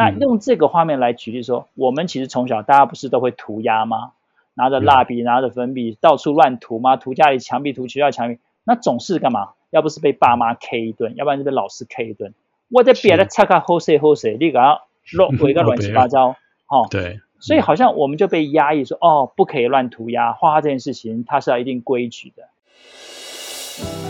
那用这个画面来举例说，我们其实从小大家不是都会涂鸦吗？拿着蜡笔，拿着粉笔，到处乱涂吗？涂家里墙壁，涂学校墙壁，那总是干嘛？要不是被爸妈 K 一顿，要不然就被老师 K 一顿。我在别的擦卡好谁好谁，你给他乱涂一个乱七八糟，哦，对。所以好像我们就被压抑说，哦，不可以乱涂鸦，画画这件事情它是要一定规矩的。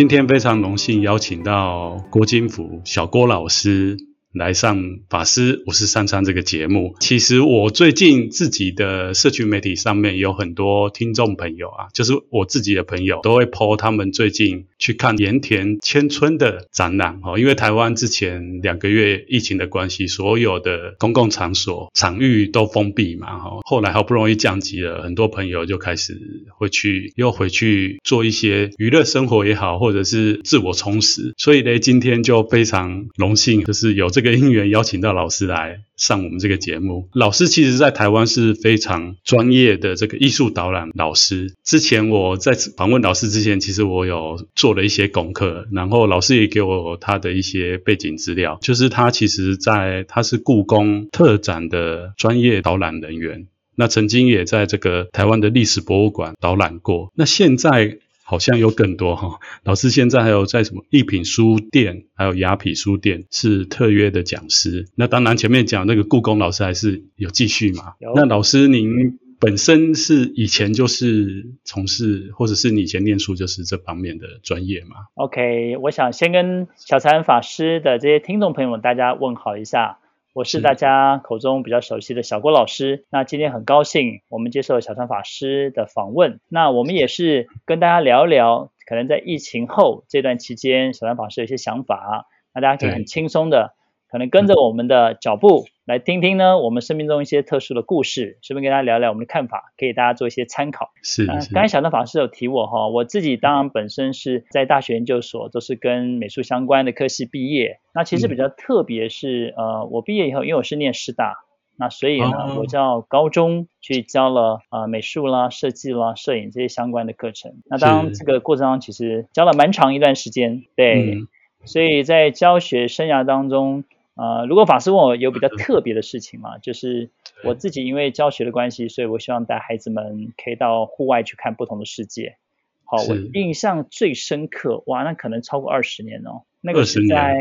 今天非常荣幸邀请到郭金福小郭老师。来上法师五十三参这个节目，其实我最近自己的社群媒体上面有很多听众朋友啊，就是我自己的朋友都会 po 他们最近去看盐田千春的展览哦，因为台湾之前两个月疫情的关系，所有的公共场所场域都封闭嘛哈，后来好不容易降级了，很多朋友就开始会去又回去做一些娱乐生活也好，或者是自我充实，所以呢，今天就非常荣幸，就是有这。这个因缘邀请到老师来上我们这个节目。老师其实在台湾是非常专业的这个艺术导览老师。之前我在访问老师之前，其实我有做了一些功课，然后老师也给我他的一些背景资料，就是他其实在他是故宫特展的专业导览人员，那曾经也在这个台湾的历史博物馆导览过。那现在。好像有更多哈，老师现在还有在什么一品书店，还有雅痞书店是特约的讲师。那当然前面讲那个故宫老师还是有继续嘛。那老师您本身是以前就是从事，或者是你以前念书就是这方面的专业吗？OK，我想先跟小禅法师的这些听众朋友们大家问好一下。我是大家口中比较熟悉的小郭老师。那今天很高兴，我们接受小川法师的访问。那我们也是跟大家聊一聊，可能在疫情后这段期间，小川法师有一些想法，那大家可以很轻松的，可能跟着我们的脚步。来听听呢，我们生命中一些特殊的故事，顺便跟大家聊聊我们的看法，给大家做一些参考。是，是、呃。刚才小邓法师有提我哈，我自己当然本身是在大学研究所，都是跟美术相关的科系毕业。那其实比较特别是，嗯、呃，我毕业以后，因为我是念师大，那所以呢，哦、我到高中去教了呃美术啦、设计啦、摄影这些相关的课程。那当这个过程当中，其实教了蛮长一段时间。对，嗯、所以在教学生涯当中。呃，如果法师问我有比较特别的事情嘛，就是我自己因为教学的关系，所以我希望带孩子们可以到户外去看不同的世界。好，我印象最深刻，哇，那可能超过二十年哦。那个是在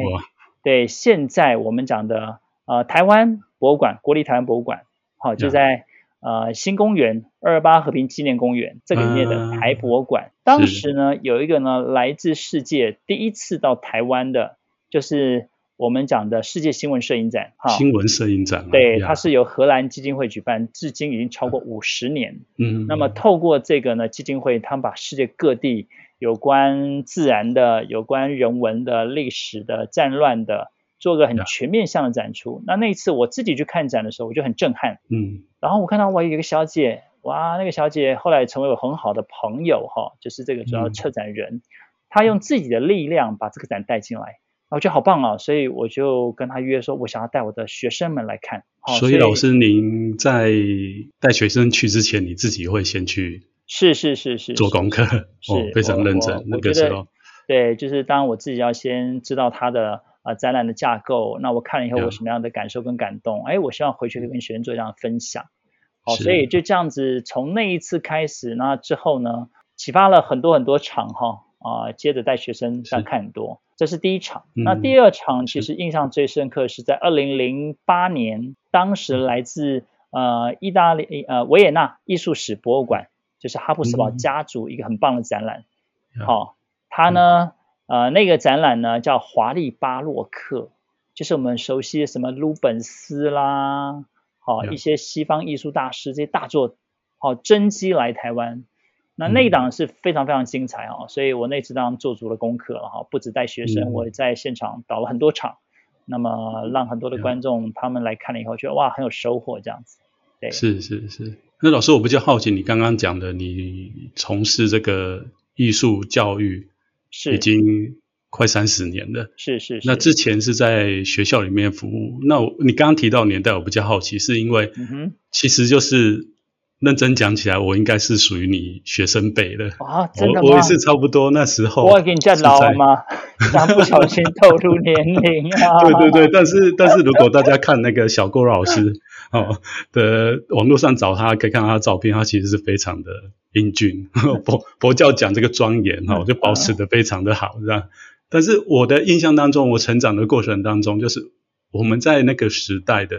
对现在我们讲的呃台湾博物馆，国立台湾博物馆，好，就在呃新公园二二八和平纪念公园这里面的台博馆。当时呢，有一个呢来自世界第一次到台湾的，就是。我们讲的世界新闻摄影展，哈，新闻摄影展，对，它是由荷兰基金会举办，至今已经超过五十年。嗯，那么透过这个呢，基金会他们把世界各地有关自然的、有关人文的、历史的、战乱的，做个很全面向的展出。那那一次我自己去看展的时候，我就很震撼。嗯，然后我看到我有一个小姐，哇，那个小姐后来成为我很好的朋友，哈，就是这个主要策展人，她用自己的力量把这个展带进来。我觉得好棒啊，所以我就跟他约说，我想要带我的学生们来看。所以老师，您在带学生去之前，你自己会先去？是是是是做功课，是、哦、非常认真。那个时候，对，就是当我自己要先知道他的啊、呃、展览的架构，那我看了以后，我什么样的感受跟感动？哎、嗯，我希望回去跟学生做这样的分享。好，所以就这样子，从那一次开始，那之后呢，启发了很多很多场哈啊、呃，接着带学生这样看很多。这是第一场，那第二场其实印象最深刻是在二零零八年，当时来自呃意大利呃维也纳艺术史博物馆，就是哈布斯堡家族一个很棒的展览。好，他呢呃那个展览呢叫华丽巴洛克，就是我们熟悉的什么鲁本斯啦，好一些西方艺术大师这些大作，好真迹来台湾。那那一档是非常非常精彩啊，所以我那次当然做足了功课了哈，不止带学生，我也在现场导了很多场，那么让很多的观众他们来看了以后，觉得哇很有收获这样子。对，是是是。那老师，我比较好奇，你刚刚讲的，你从事这个艺术教育是已经快三十年了，是是是。那之前是在学校里面服务，那我你刚刚提到年代，我比较好奇，是因为其实就是。认真讲起来，我应该是属于你学生辈的啊，真的吗？我我也是差不多那时候。我会给你叫老了吗？这不小心透露年龄啊！对对对，但是但是如果大家看那个小郭老师 哦的网络上找他，可以看到他的照片，他其实是非常的英俊，佛佛教讲这个庄严哈，就保持的非常的好，这样。但是我的印象当中，我成长的过程当中，就是我们在那个时代的。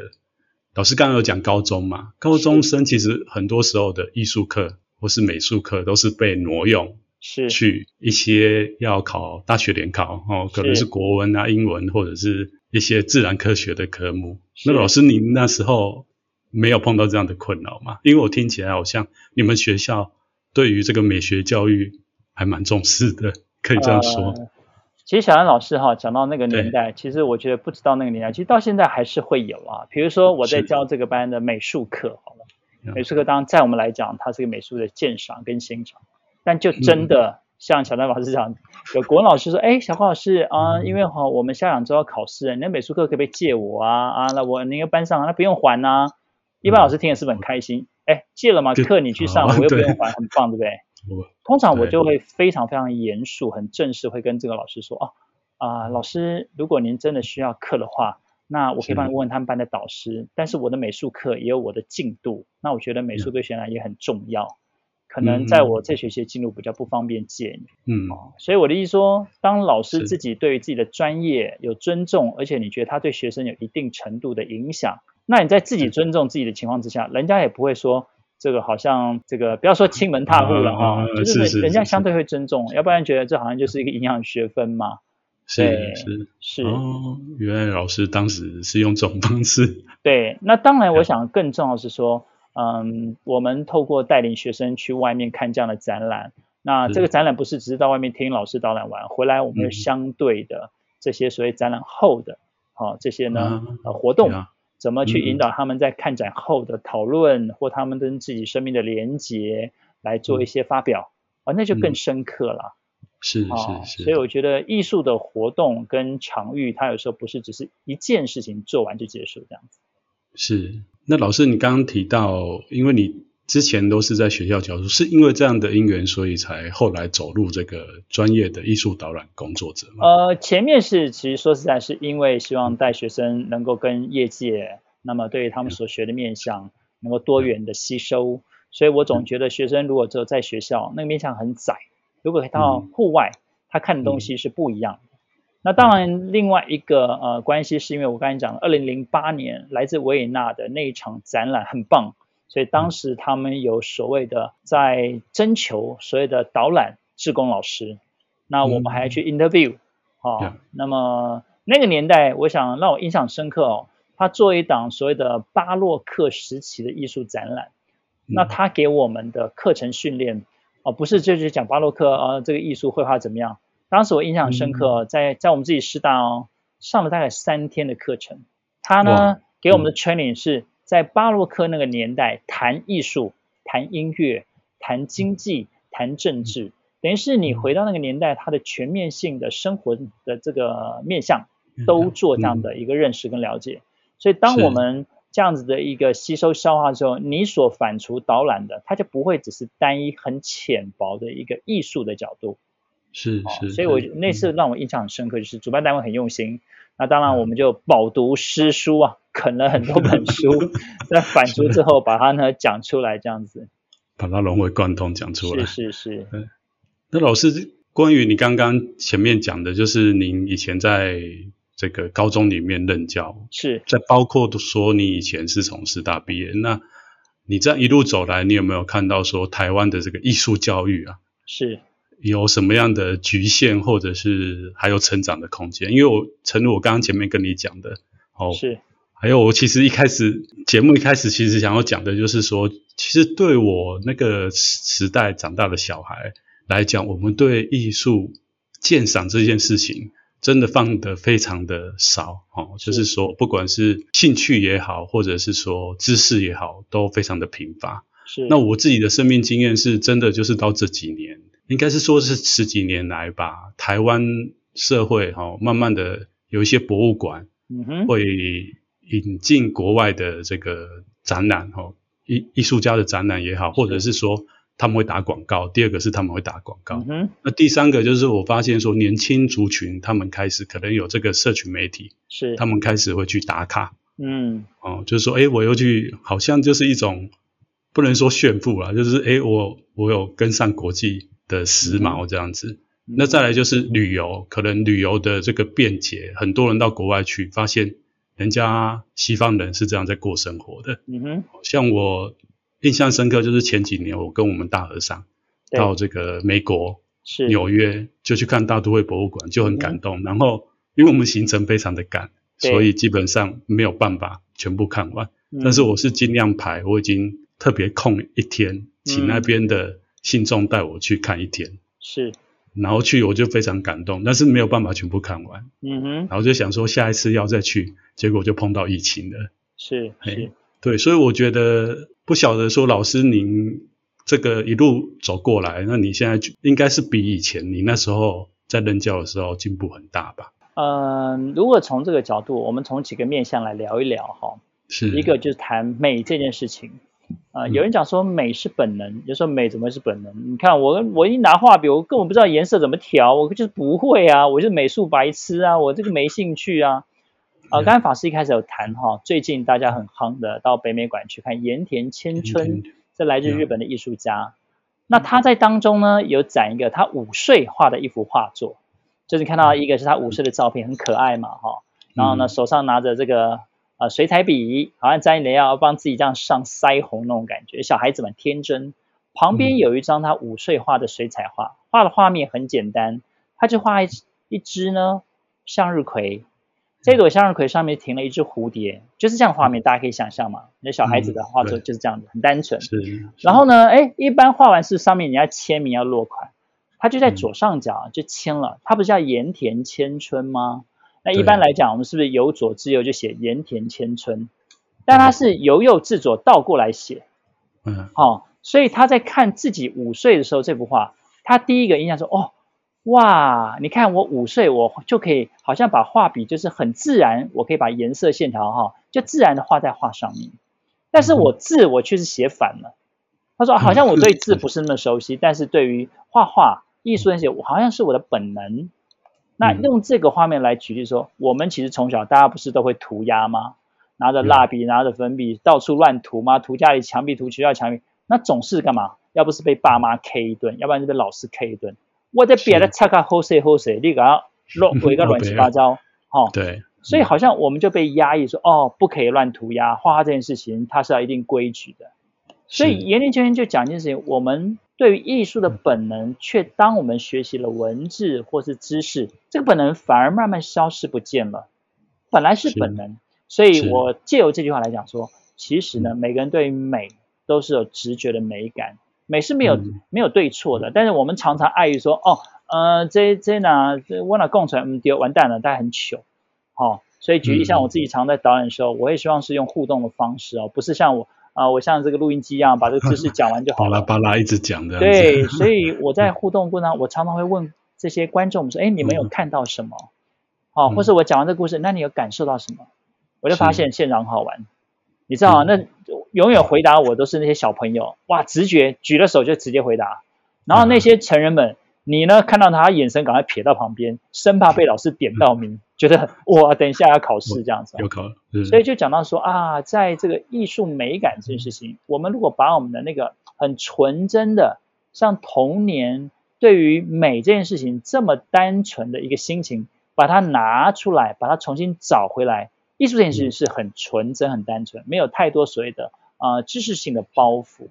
老师刚刚有讲高中嘛？高中生其实很多时候的艺术课或是美术课都是被挪用，是去一些要考大学联考哦，可能是国文啊、英文或者是一些自然科学的科目。那老师，您那时候没有碰到这样的困扰吗？因为我听起来好像你们学校对于这个美学教育还蛮重视的，可以这样说。呃其实小安老师哈讲到那个年代，其实我觉得不知道那个年代，其实到现在还是会有啊。比如说我在教这个班的美术课，好了，美术课当然在我们来讲，它是个美术的鉴赏跟欣赏。但就真的像小安老师讲，有国文老师说，哎，小郭老师啊，因为哈我们下两周要考试，你的美术课可不可以借我啊？啊，那我那个班上那不用还呐。一般老师听的是不是很开心？哎，借了嘛，课你去上，我又不用还，很棒，对不对？通常我就会非常非常严肃、很正式，会跟这个老师说啊啊，老师，如果您真的需要课的话，那我可以帮你问问他们班的导师。但是我的美术课也有我的进度，那我觉得美术对学生也很重要，可能在我这学期的进度比较不方便借你。嗯，所以我的意思说，当老师自己对于自己的专业有尊重，而且你觉得他对学生有一定程度的影响，那你在自己尊重自己的情况之下，人家也不会说。这个好像这个不要说亲门踏户了哈，就是人家相对会尊重，要不然觉得这好像就是一个营养学分嘛。是是是哦，原来老师当时是用这种方式。对，那当然，我想更重要的是说，嗯，我们透过带领学生去外面看这样的展览，那这个展览不是只是到外面听老师导览完回来，我们有相对的这些所谓展览后的啊这些呢呃活动。怎么去引导他们在看展后的讨论，或他们跟自己生命的连结来做一些发表啊，那就更深刻了。是是是。所以我觉得艺术的活动跟场域，它有时候不是只是一件事情做完就结束这样子。是。那老师，你刚刚提到，因为你。之前都是在学校教书，是因为这样的因缘，所以才后来走入这个专业的艺术导览工作者吗？呃，前面是其实说实在，是因为希望带学生能够跟业界，那么对于他们所学的面向能够多元的吸收，所以我总觉得学生如果只有在学校，那个面向很窄，如果到户外，他看的东西是不一样的。那当然，另外一个呃关系是因为我刚才讲了，二零零八年来自维也纳的那一场展览很棒。所以当时他们有所谓的在征求所谓的导览志工老师，那我们还要去 interview 啊。那么那个年代，我想让我印象深刻哦。他做一档所谓的巴洛克时期的艺术展览，那他给我们的课程训练哦，不是就是讲巴洛克啊，这个艺术绘画怎么样？当时我印象很深刻，在在我们自己师大哦，上了大概三天的课程。他呢给我们的 training 是。在巴洛克那个年代，谈艺术、谈音乐、谈经济、谈政治，等于是你回到那个年代，它的全面性的生活的这个面向都做这样的一个认识跟了解。所以，当我们这样子的一个吸收消化之后，你所反刍导览的，它就不会只是单一很浅薄的一个艺术的角度。是是，所以我那次让我印象很深刻，就是主办单位很用心。那当然，我们就饱读诗书啊，啃了很多本书，在反刍之后，把它呢讲出来，这样子，把它融会贯通讲出来。是是是。那老师，关于你刚刚前面讲的，就是您以前在这个高中里面任教，是在包括说你以前是从师大毕业，那你这样一路走来，你有没有看到说台湾的这个艺术教育啊？是。有什么样的局限，或者是还有成长的空间？因为我诚如我刚刚前面跟你讲的，哦，是，还有我其实一开始节目一开始其实想要讲的就是说，其实对我那个时代长大的小孩来讲，我们对艺术鉴赏这件事情真的放得非常的少，哦，就是说不管是兴趣也好，或者是说知识也好，都非常的贫乏。是，那我自己的生命经验是真的就是到这几年。应该是说，是十几年来吧，台湾社会哈，慢慢的有一些博物馆，会引进国外的这个展览哈，艺艺术家的展览也好，或者是说他们会打广告。第二个是他们会打广告。嗯、那第三个就是我发现说，年轻族群他们开始可能有这个社群媒体，是他们开始会去打卡。嗯，哦，就是说，哎，我又去，好像就是一种不能说炫富啦，就是哎，我我有跟上国际的时髦这样子。嗯、那再来就是旅游，可能旅游的这个便捷，很多人到国外去，发现。人家西方人是这样在过生活的，嗯哼，像我印象深刻就是前几年我跟我们大和尚到这个美国是纽约，就去看大都会博物馆，就很感动。嗯、然后因为我们行程非常的赶，所以基本上没有办法全部看完。但是我是尽量排，我已经特别空一天，请那边的信众带我去看一天。是。然后去我就非常感动，但是没有办法全部看完。嗯哼。然后就想说下一次要再去，结果就碰到疫情了。是是。对，所以我觉得不晓得说老师您这个一路走过来，那你现在应该是比以前你那时候在任教的时候进步很大吧？嗯，如果从这个角度，我们从几个面向来聊一聊哈。是。一个就是谈美这件事情。啊、呃，有人讲说美是本能，有时候美怎么会是本能？你看我，我一拿画笔，我根本不知道颜色怎么调，我就是不会啊，我就是美术白痴啊，我这个没兴趣啊。啊、呃，刚才法师一开始有谈哈，最近大家很夯的到北美馆去看盐田千春，这来自日本的艺术家。那他在当中呢，有展一个他五岁画的一幅画作，就是你看到一个是他五岁的照片，很可爱嘛哈。然后呢，手上拿着这个。啊，水彩笔好像沾点要帮自己这样上腮红那种感觉，小孩子们天真。旁边有一张他五岁画的水彩画，画的画面很简单，他就画一一只呢向日葵，这朵向日葵上面停了一只蝴蝶，就是这样画面，大家可以想象嘛。那小孩子的画作就是这样子，很单纯。是。然后呢，哎，一般画完是上面你要签名要落款，他就在左上角就签了，他不是叫盐田千春吗？那一般来讲，我们是不是由左至右就写盐田千春？但他是由右至左倒过来写，嗯，好，所以他在看自己五岁的时候这幅画，他第一个印象说：哦，哇，你看我五岁，我就可以好像把画笔就是很自然，我可以把颜色线条哈，就自然的画在画上面。但是我字我却是写反了。他说好像我对字不是那么熟悉，但是对于画画艺术那些，我好像是我的本能。那用这个画面来举例说，我们其实从小大家不是都会涂鸦吗？拿着蜡笔，拿着粉笔，到处乱涂吗？涂家里墙壁，涂学校墙壁，那总是干嘛？要不是被爸妈 K 一顿，要不然就被老师 K 一顿。我在别的擦卡好谁好谁，你给他乱涂一个乱七八糟，哦，对，所以好像我们就被压抑说，哦，不可以乱涂鸦，画画这件事情它是要一定规矩的。所以盐田千春就讲一件事情，我们。对于艺术的本能，却当我们学习了文字或是知识，这个本能反而慢慢消失不见了。本来是本能，所以我借由这句话来讲说，其实呢，每个人对于美都是有直觉的美感，美是没有、嗯、没有对错的。但是我们常常碍于说，哦，呃，这这哪这我哪供出来，嗯，丢完蛋了，大家很糗，哦，所以举例像我自己常在导演的时候，我也希望是用互动的方式哦，不是像我。啊，我像这个录音机一样，把这个知识讲完就好了。巴拉巴拉一直讲的。对，所以我在互动过程当中，我常常会问这些观众说：“哎，你们有看到什么？哦，或是我讲完这个故事，那你有感受到什么？”我就发现现场很好玩，你知道吗？那永远回答我都是那些小朋友，哇，直觉举了手就直接回答。然后那些成人们，你呢看到他眼神赶快撇到旁边，生怕被老师点到名。嗯觉得哇，等一下要考试这样子，有考，所以就讲到说啊，在这个艺术美感这件事情，我们如果把我们的那个很纯真的，像童年对于美这件事情这么单纯的一个心情，把它拿出来，把它重新找回来，艺术这件事情是很纯真、很单纯，没有太多所谓的啊、呃、知识性的包袱。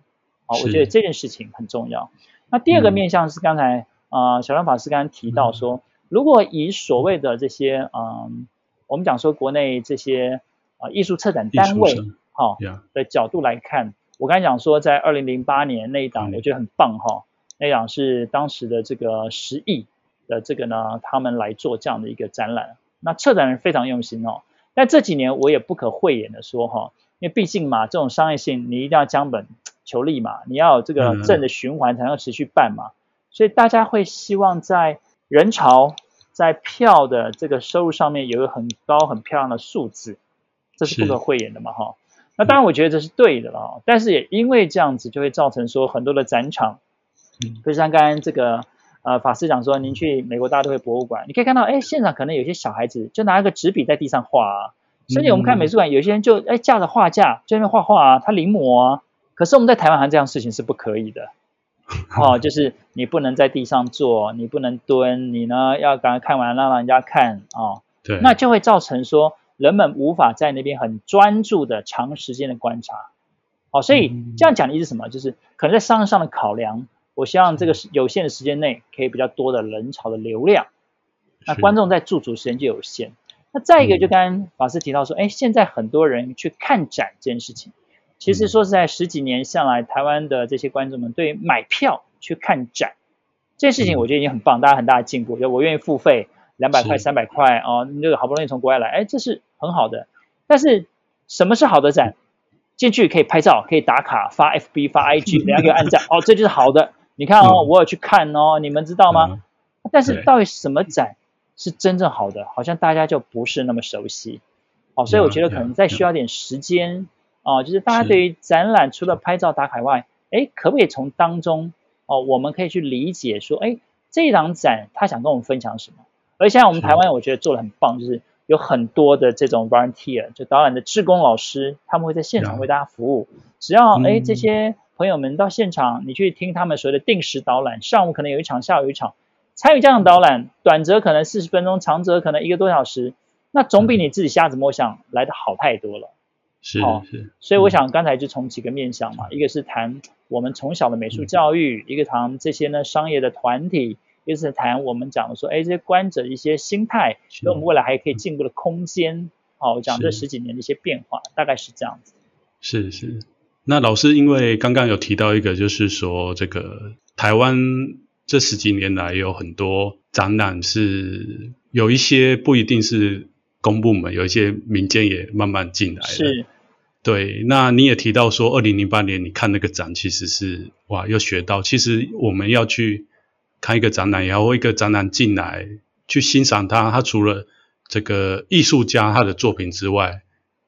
好，我觉得这件事情很重要。那第二个面向是刚才啊、呃、小梁法师刚刚提到说。嗯如果以所谓的这些嗯，我们讲说国内这些啊艺术策展单位哈的角度来看，我刚才讲说在二零零八年那一档，我觉得很棒哈，那一档是当时的这个十亿的这个呢，他们来做这样的一个展览，那策展人非常用心哦。但这几年我也不可讳言的说哈，因为毕竟嘛，这种商业性你一定要将本求利嘛，你要有这个正的循环才能持续办嘛，所以大家会希望在。人潮在票的这个收入上面有一个很高很漂亮的数字，这是不可讳言的嘛哈。那当然我觉得这是对的了，但是也因为这样子就会造成说很多的展场，嗯，就像刚刚这个呃法师讲说，您去美国大都会博物馆，你可以看到，哎，现场可能有些小孩子就拿一个纸笔在地上画啊，甚至我们看美术馆，有些人就哎架着画架就在那画画啊，他临摹啊，可是我们在台湾好像这样事情是不可以的。哦，就是你不能在地上坐，你不能蹲，你呢要赶快看完让人家看啊。哦、对，那就会造成说人们无法在那边很专注的长时间的观察。好、哦，所以这样讲的意思是什么？就是可能在商业上的考量，我希望这个有限的时间内可以比较多的人潮的流量，那观众在驻足时间就有限。那再一个，就刚刚法师提到说，哎，现在很多人去看展这件事情。其实说实在，十几年下来，台湾的这些观众们对于买票去看展这件事情，我觉得已经很棒，大家很大的进步。就我愿意付费两百块、三百块哦，你这个好不容易从国外来，哎，这是很好的。但是什么是好的展？进去可以拍照，可以打卡，发 FB、发 IG，人家按赞，哦，这就是好的。你看哦，我有去看哦，你们知道吗？但是到底什么展是真正好的？好像大家就不是那么熟悉。哦，所以我觉得可能再需要点时间。哦，就是大家对于展览除了拍照打卡外，哎，可不可以从当中哦，我们可以去理解说，哎，这一档展他想跟我们分享什么？而现在我们台湾，我觉得做得很棒，就是有很多的这种 volunteer，就导览的志工老师，他们会在现场为大家服务。只要哎这些朋友们到现场，你去听他们所谓的定时导览，上午可能有一场，下午有一场，参与这样的导览，短则可能四十分钟，长则可能一个多小时，那总比你自己瞎子摸象来的好太多了。是所以我想刚才就从几个面向嘛，一个是谈我们从小的美术教育，一个谈这些呢商业的团体，一个是谈我们讲的说，哎，这些观者一些心态，跟我们未来还可以进步的空间。好，我讲这十几年的一些变化，大概是这样子。是是，那老师因为刚刚有提到一个，就是说这个台湾这十几年来有很多展览是有一些不一定是。公部门有一些民间也慢慢进来了，是，对。那你也提到说，二零零八年你看那个展，其实是哇，又学到，其实我们要去看一个展览，然后一个展览进来去欣赏它，它除了这个艺术家他的作品之外，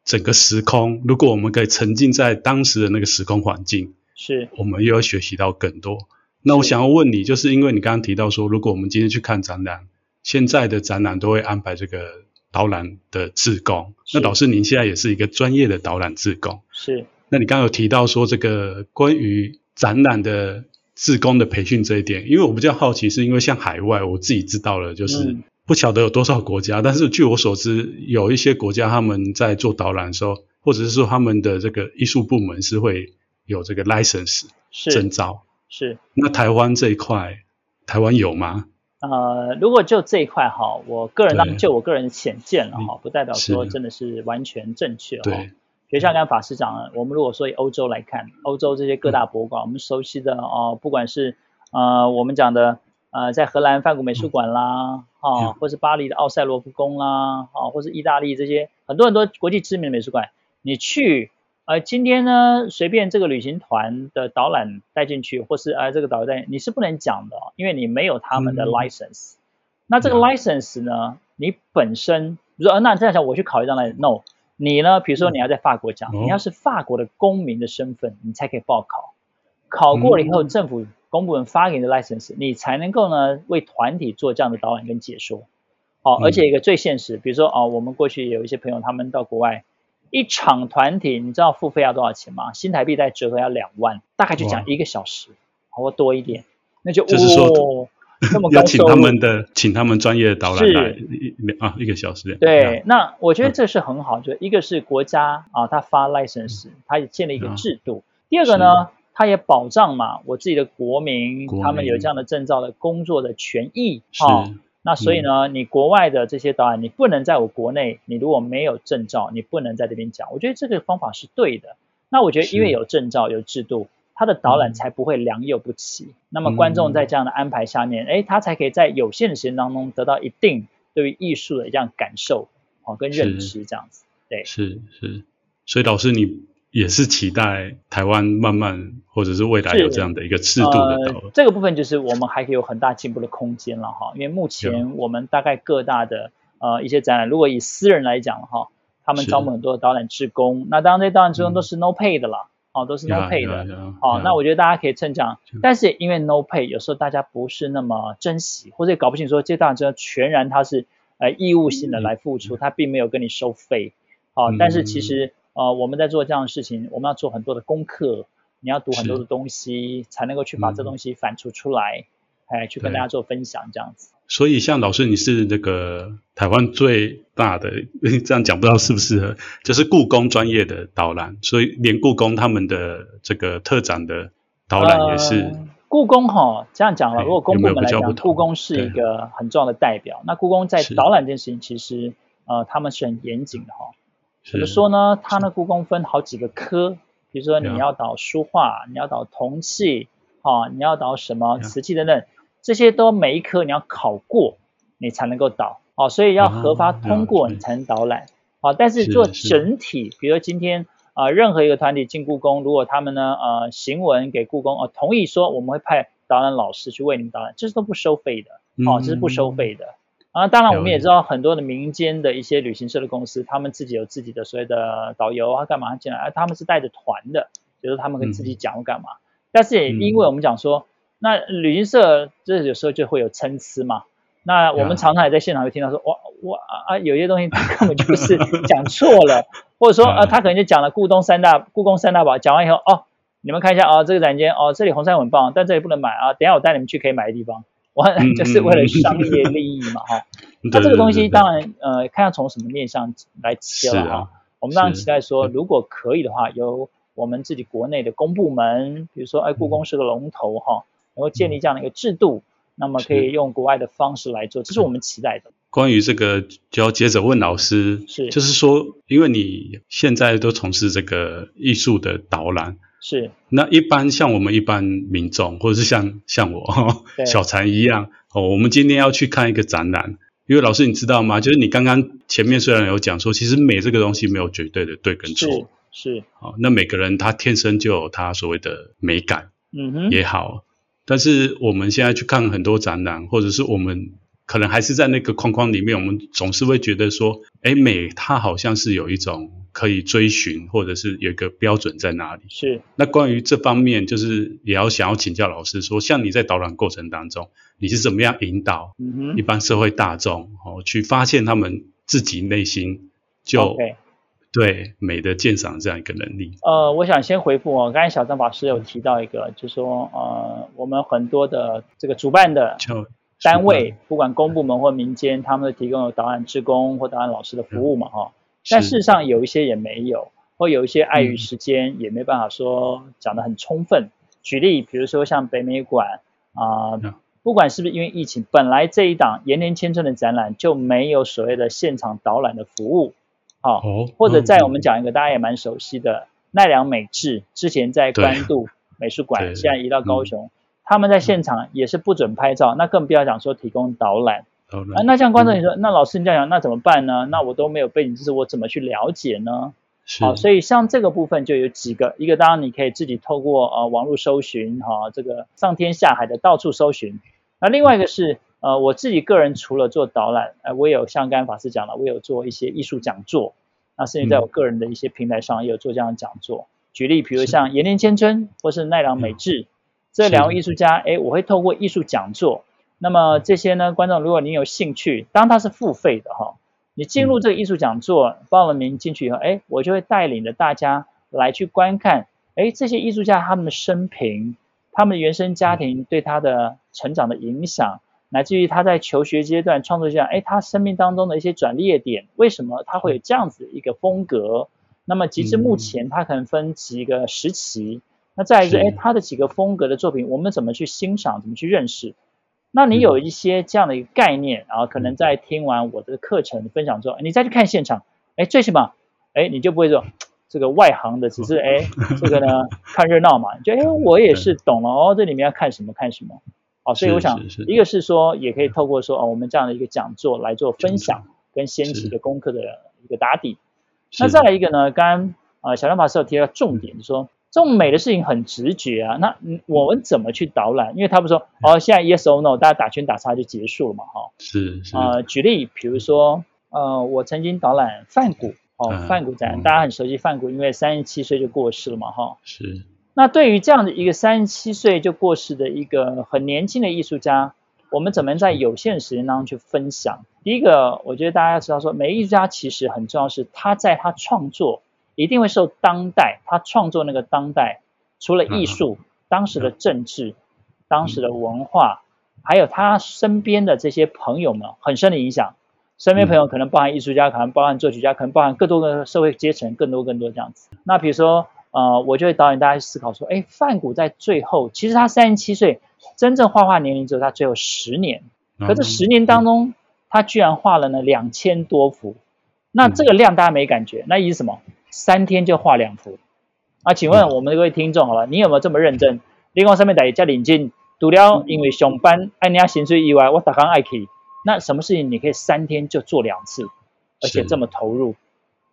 整个时空，如果我们可以沉浸在当时的那个时空环境，是，我们又要学习到更多。那我想要问你，就是因为你刚刚提到说，如果我们今天去看展览，现在的展览都会安排这个。导览的志工，那老师您现在也是一个专业的导览志工，是。那你刚刚有提到说这个关于展览的志工的培训这一点，因为我比较好奇，是因为像海外，我自己知道了，就是不晓得有多少国家，嗯、但是据我所知，有一些国家他们在做导览的时候，或者是说他们的这个艺术部门是会有这个 license 证照，是。那台湾这一块，台湾有吗？呃，如果就这一块哈，我个人当然就我个人的浅见了哈，不代表说真的是完全正确哈。对，就像刚才法师讲了，我们如果说以欧洲来看，欧洲这些各大博物馆，嗯、我们熟悉的哦，不管是呃我们讲的呃在荷兰梵谷美术馆啦，啊、嗯，或是巴黎的奥赛罗浮宫啦，啊，或是意大利这些很多很多国际知名的美术馆，你去。呃，今天呢，随便这个旅行团的导览带进去，或是呃这个导游带你是不能讲的，因为你没有他们的 license。嗯、那这个 license 呢，你本身，比如说，呃、那这样想，我去考一张来，no，你呢，比如说你要在法国讲，嗯、你要是法国的公民的身份，你才可以报考。考过了以后，嗯、政府公部门发给你的 license，你才能够呢为团体做这样的导览跟解说。好、哦，而且一个最现实，比如说啊、哦，我们过去有一些朋友，他们到国外。一场团体，你知道付费要多少钱吗？新台币在折合要两万，大概就讲一个小时，或哇多一点，那就就是说，哦、那么高要请他们的，请他们专业的导览来一啊，一个小时。对，那我觉得这是很好，嗯、就一个是国家啊，他发 license，他也建立一个制度。啊、第二个呢，他也保障嘛，我自己的国民，他们有这样的证照的工作的权益啊。那所以呢，你国外的这些导演，你不能在我国内，你如果没有证照，你不能在这边讲。我觉得这个方法是对的。那我觉得因为有证照、有制度，他的导览才不会良莠不齐。嗯、那么观众在这样的安排下面，哎、嗯，他才可以在有限的时间当中得到一定对于艺术的这样感受，哦，跟认知这样子。对，是是。所以老师你。也是期待台湾慢慢，或者是未来有这样的一个制度的导呃，这个部分就是我们还可以有很大进步的空间了哈。因为目前我们大概各大的呃一些展览，如果以私人来讲哈，他们招募很多的导览志工，那当然这些导览志工都是 no pay 的啦，哦，都是 no pay 的，哦，那我觉得大家可以趁讲，但是因为 no pay，有时候大家不是那么珍惜，或者搞不清说这些导览志工全然他是呃义务性的来付出，他并没有跟你收费，哦，但是其实呃我们在做这样的事情，我们要做很多的功课，你要读很多的东西，才能够去把这东西反刍出来，哎，去跟大家做分享这样子。所以，像老师，你是那个台湾最大的，这样讲不知道适不适合，就是故宫专业的导览，所以连故宫他们的这个特展的导览也是。呃、故宫哈，这样讲了，如果公部门来讲，故宫是一个很重要的代表。那故宫在导览这件事情，其实呃，他们是很严谨的哈。怎么说呢？他那故宫分好几个科，比如说你要导书画，你要导铜器，啊，你要导什么瓷器等等。这些都每一科你要考过，你才能够导。哦，所以要核发通过你才能导览。啊。但是做整体，比如说今天啊、呃，任何一个团体进故宫，如果他们呢呃行文给故宫哦，同意说我们会派导览老师去为你们导览，这是都不收费的。哦，这是不收费的啊。当然我们也知道很多的民间的一些旅行社的公司，他们自己有自己的所谓的导游啊，干嘛进来啊？他们是带着团的，就是他们跟自己讲干嘛。但是也因为我们讲说。那旅行社这有时候就会有参差嘛。那我们常常也在现场会听到说，哇哇啊，有些东西他根本就是讲错了，或者说 啊，他可能就讲了故宫三大故宫三大宝，讲完以后哦，你们看一下啊，这个展间哦，这里红杉很棒，但这里不能买啊，等一下我带你们去可以买的地方，我 就是为了商业利益嘛哈。那这个东西当然呃，看要从什么面向来切了哈。我们当然期待说，如果可以的话，由我们自己国内的公部门，比如说哎，故宫是个龙头哈。能够建立这样的一个制度，那么可以用国外的方式来做，这是我们期待的。关于这个，就要接着问老师，是，就是说，因为你现在都从事这个艺术的导览，是，那一般像我们一般民众，或者是像像我小禅一样，哦，我们今天要去看一个展览，因为老师你知道吗？就是你刚刚前面虽然有讲说，其实美这个东西没有绝对的对跟错，是，好，哦，那每个人他天生就有他所谓的美感，嗯哼，也好。但是我们现在去看很多展览，或者是我们可能还是在那个框框里面，我们总是会觉得说，哎，美它好像是有一种可以追寻，或者是有一个标准在哪里。是。那关于这方面，就是也要想要请教老师说，像你在导览过程当中，你是怎么样引导一般社会大众哦，去发现他们自己内心就。对美的鉴赏这样一个能力。呃，我想先回复哦，刚才小张法师有提到一个，就是说呃，我们很多的这个主办的单位，不管公部门或民间，他们都提供有导览志工或导览老师的服务嘛，哈、嗯。但事实上有一些也没有，或有一些碍于时间，也没办法说讲得很充分。嗯、举例，比如说像北美馆啊、呃，不管是不是因为疫情，本来这一档延年千春的展览就没有所谓的现场导览的服务。好、哦，或者在我们讲一个大家也蛮熟悉的奈良美智，之前在关渡美术馆，现在移到高雄，他们在现场也是不准拍照，那更不要讲说提供导览。啊，那像观众你说，那老师你这样讲，那怎么办呢？那我都没有背景知识，我怎么去了解呢？好，所以像这个部分就有几个，一个当然你可以自己透过呃网络搜寻哈，这个上天下海的到处搜寻，那另外一个是。呃，我自己个人除了做导览，呃，我也有像刚才法师讲了，我有做一些艺术讲座，那甚至在我个人的一些平台上也有做这样的讲座。举例，比如像延年千春或是奈良美智这两位艺术家，哎，我会透过艺术讲座。那么这些呢，观众如果您有兴趣，当然它是付费的哈，你进入这个艺术讲座，报了名进去以后，哎，我就会带领着大家来去观看，哎，这些艺术家他们的生平，他们的原生家庭对他的成长的影响。乃至于他在求学阶段创作这样，哎，他生命当中的一些转捩点，为什么他会有这样子一个风格？那么截至目前，他可能分几个时期。那再一个，哎，他的几个风格的作品，我们怎么去欣赏，怎么去认识？那你有一些这样的一个概念，然后可能在听完我的课程分享之后，你再去看现场，哎，最起码，哎，你就不会说这个外行的，只是哎，这个呢看热闹嘛，就哎，我也是懂了哦，这里面要看什么看什么。好，所以我想，一个是说，也可以透过说，哦，我们这样的一个讲座来做分享，跟先期的功课的一个打底。那再来一个呢，刚刚啊，小亮法师有提到重点，就是说这种美的事情很直觉啊。那我们怎么去导览？因为他们说，哦，现在 yes or no，大家打圈打叉就结束了嘛，哈。是是。啊，举例，比如说，呃，我曾经导览范谷，哦，范谷展，大家很熟悉范谷，因为三十七岁就过世了嘛，哈。是。那对于这样的一个三十七岁就过世的一个很年轻的艺术家，我们怎么在有限的时间当中去分享？第一个，我觉得大家要知道说，每一个艺术家其实很重要是他在他创作一定会受当代他创作那个当代，除了艺术，当时的政治，当时的文化，还有他身边的这些朋友们很深的影响。身边朋友可能包含艺术家，可能包含作曲家，可能包含更多的社会阶层，更多更多这样子。那比如说。呃，我就会导演大家去思考说，哎，范谷在最后，其实他三十七岁，真正画画年龄只有他最后十年，可这十年当中，他居然画了呢两千多幅，那这个量大家没感觉，那意思什么？三天就画两幅啊？请问我们各位听众，好吧，你有没有这么认真？另外上面打叫领进，读了因为上班爱你家薪水以外，我打刚爱去，那什么事情你可以三天就做两次，而且这么投入，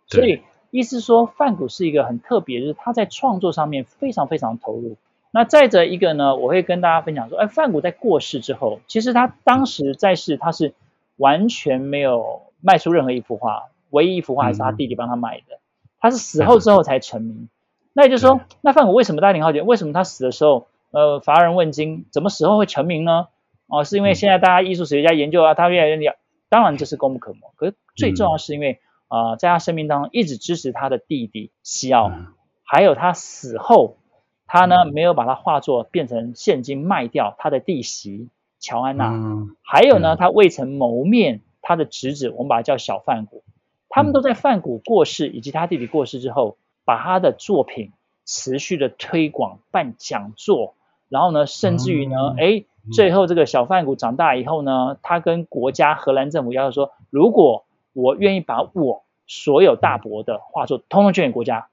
所以。意思说，范谷是一个很特别，就是他在创作上面非常非常投入。那再者一个呢，我会跟大家分享说，哎，范谷在过世之后，其实他当时在世，他是完全没有卖出任何一幅画，唯一一幅画还是他弟弟帮他买的。他是死后之后才成名。那也就是说，那范谷为什么大家挺好奇？为什么他死的时候，呃，乏人问津，怎么死后会成名呢？哦，是因为现在大家艺术史学家研究啊，他越来越厉害，当然这是功不可没。可是最重要是因为。啊、呃，在他生命当中一直支持他的弟弟西奥，嗯、还有他死后，他呢、嗯、没有把他画作变成现金卖掉，他的弟媳乔安娜，嗯、还有呢、嗯、他未曾谋面他的侄子，我们把他叫小范谷，他们都在梵谷过世以及他弟弟过世之后，把他的作品持续的推广办讲座，然后呢，甚至于呢，哎、嗯，最后这个小梵谷长大以后呢，他跟国家荷兰政府要求说，如果我愿意把我所有大伯的画作通通捐给国家，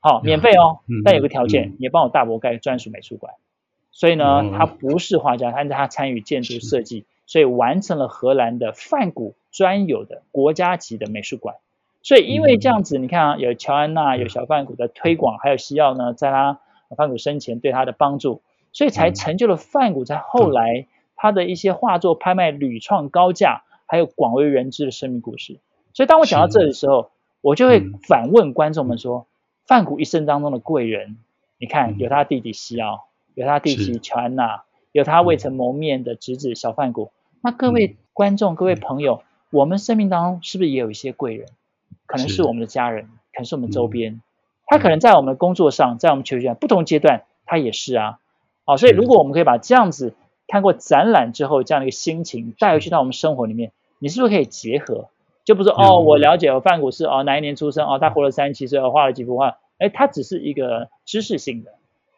好，免费哦。但有个条件，也帮我大伯盖专属美术馆。所以呢，他不是画家，但是他参与建筑设计，所以完成了荷兰的梵谷专有的国家级的美术馆。所以因为这样子，你看啊，有乔安娜，有小范谷的推广，还有西奥呢，在他范谷生前对他的帮助，所以才成就了范谷在后来他的一些画作拍卖屡创高价。还有广为人知的生命故事，所以当我讲到这里的时候，我就会反问观众们说：范谷一生当中的贵人，你看有他弟弟西奥，有他弟弟乔安娜，有他未曾谋面的侄子小范谷。那各位观众、各位朋友，我们生命当中是不是也有一些贵人？可能是我们的家人，可能是我们周边，他可能在我们的工作上，在我们求学不同阶段，他也是啊。好，所以如果我们可以把这样子看过展览之后这样的一个心情带回去到我们生活里面。你是不是可以结合？就不是哦，我了解，我范古是哦哪一年出生哦，他活了三十七岁，哦画了几幅画，哎，他只是一个知识性的，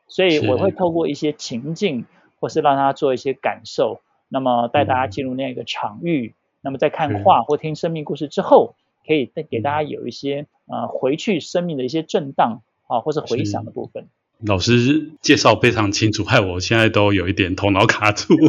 所以我会透过一些情境，或是让他做一些感受，那么带大家进入那个场域，那么在看画或听生命故事之后，可以再给大家有一些呃回去生命的一些震荡啊，或是回想的部分。老师介绍非常清楚，害我现在都有一点头脑卡住。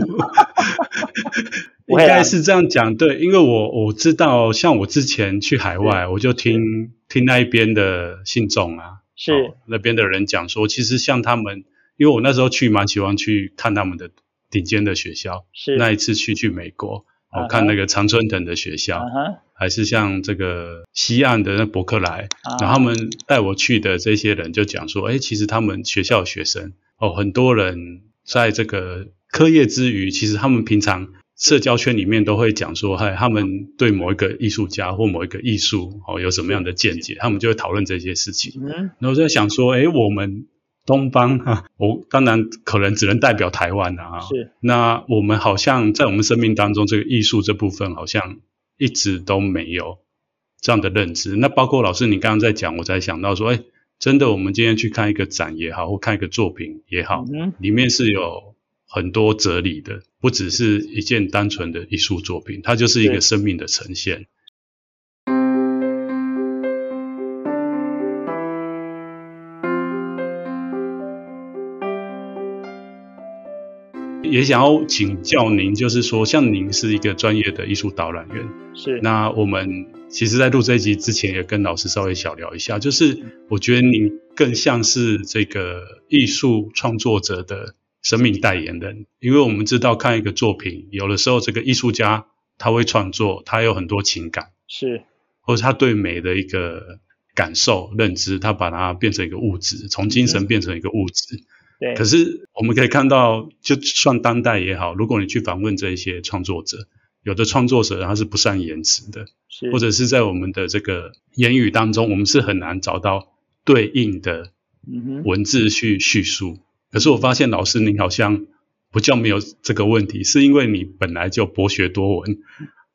应该是这样讲，对，因为我我知道，像我之前去海外，我就听听那一边的信众啊，是、哦、那边的人讲说，其实像他们，因为我那时候去蛮喜欢去看他们的顶尖的学校，是那一次去去美国，我、哦、看那个常春藤的学校，uh -huh. 还是像这个西岸的那伯克莱，uh -huh. 然后他们带我去的这些人就讲说，哎，其实他们学校的学生哦，很多人在这个课业之余，其实他们平常。社交圈里面都会讲说，嗨，他们对某一个艺术家或某一个艺术哦有什么样的见解，他们就会讨论这些事情。嗯，然后我在想说，哎，我们东方哈，我当然可能只能代表台湾了哈。是。那我们好像在我们生命当中，这个艺术这部分好像一直都没有这样的认知。那包括老师你刚刚在讲，我才想到说，哎，真的，我们今天去看一个展也好，或看一个作品也好，嗯，里面是有。很多哲理的，不只是一件单纯的艺术作品，它就是一个生命的呈现。也想要请教您，就是说，像您是一个专业的艺术导览员，是。那我们其实，在录这一集之前，也跟老师稍微小聊一下，就是我觉得您更像是这个艺术创作者的。生命代言人，因为我们知道看一个作品，有的时候这个艺术家他会创作，他有很多情感，是，或者他对美的一个感受、认知，他把它变成一个物质，从精神变成一个物质。对。可是我们可以看到，就算当代也好，如果你去访问这一些创作者，有的创作者他是不善言辞的，是。或者是在我们的这个言语当中，我们是很难找到对应的文字去叙述。嗯、可是我发现老师您好像不叫没有这个问题，是因为你本来就博学多闻，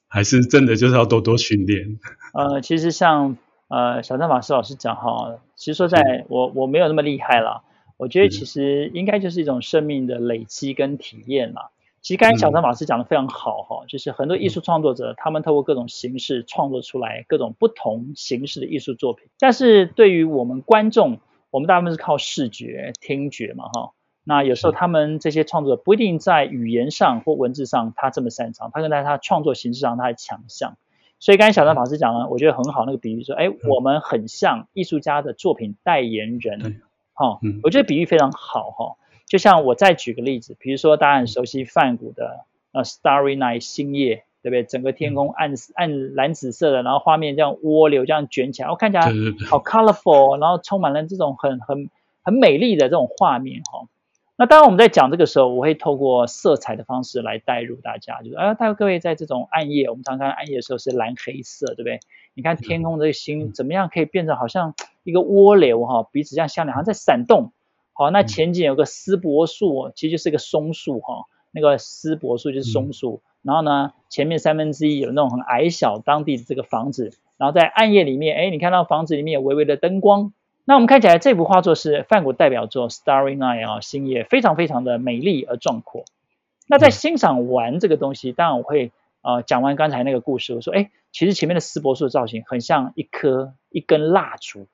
还是真的就是要多多训练？呃，其实像。呃，小张法师老师讲哈，其实说在我我没有那么厉害啦，我觉得其实应该就是一种生命的累积跟体验啦。其实刚才小张老师讲的非常好哈，就是很多艺术创作者他们透过各种形式创作出来各种不同形式的艺术作品，但是对于我们观众，我们大部分是靠视觉、听觉嘛哈。那有时候他们这些创作者不一定在语言上或文字上他这么擅长，他可能在他创作形式上他的强项。所以刚才小张老师讲了，我觉得很好那个比喻说，哎，我们很像艺术家的作品代言人，哈，我觉得比喻非常好哈。就像我再举个例子，比如说大家很熟悉梵谷的呃《Starry Night》星夜，对不对？整个天空暗暗蓝紫色的，然后画面这样涡流这样卷起来，我看起来好 colorful，然后充满了这种很很很美丽的这种画面哈。那当然，我们在讲这个时候，我会透过色彩的方式来带入大家，就是啊，带入各位在这种暗夜，我们常常暗夜的时候是蓝黑色，对不对？你看天空这个星怎么样可以变成好像一个涡流哈，彼此这样相连，好像在闪动。好，那前景有个丝柏树，其实就是一个松树哈，那个丝柏树就是松树。然后呢，前面三分之一有那种很矮小当地的这个房子，然后在暗夜里面，哎，你看到房子里面有微微的灯光。那我们看起来这幅画作是梵谷代表作《Starry Night》啊，星夜，非常非常的美丽而壮阔。那在欣赏完这个东西，当然我会呃讲完刚才那个故事，我说，哎，其实前面的丝柏树的造型很像一颗一根蜡烛。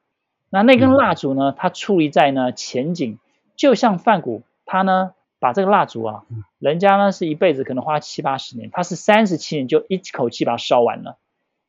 那那根蜡烛呢，它矗立在呢前景，就像范谷他呢把这个蜡烛啊，人家呢是一辈子可能花七八十年，他是三十七年就一口气把它烧完了。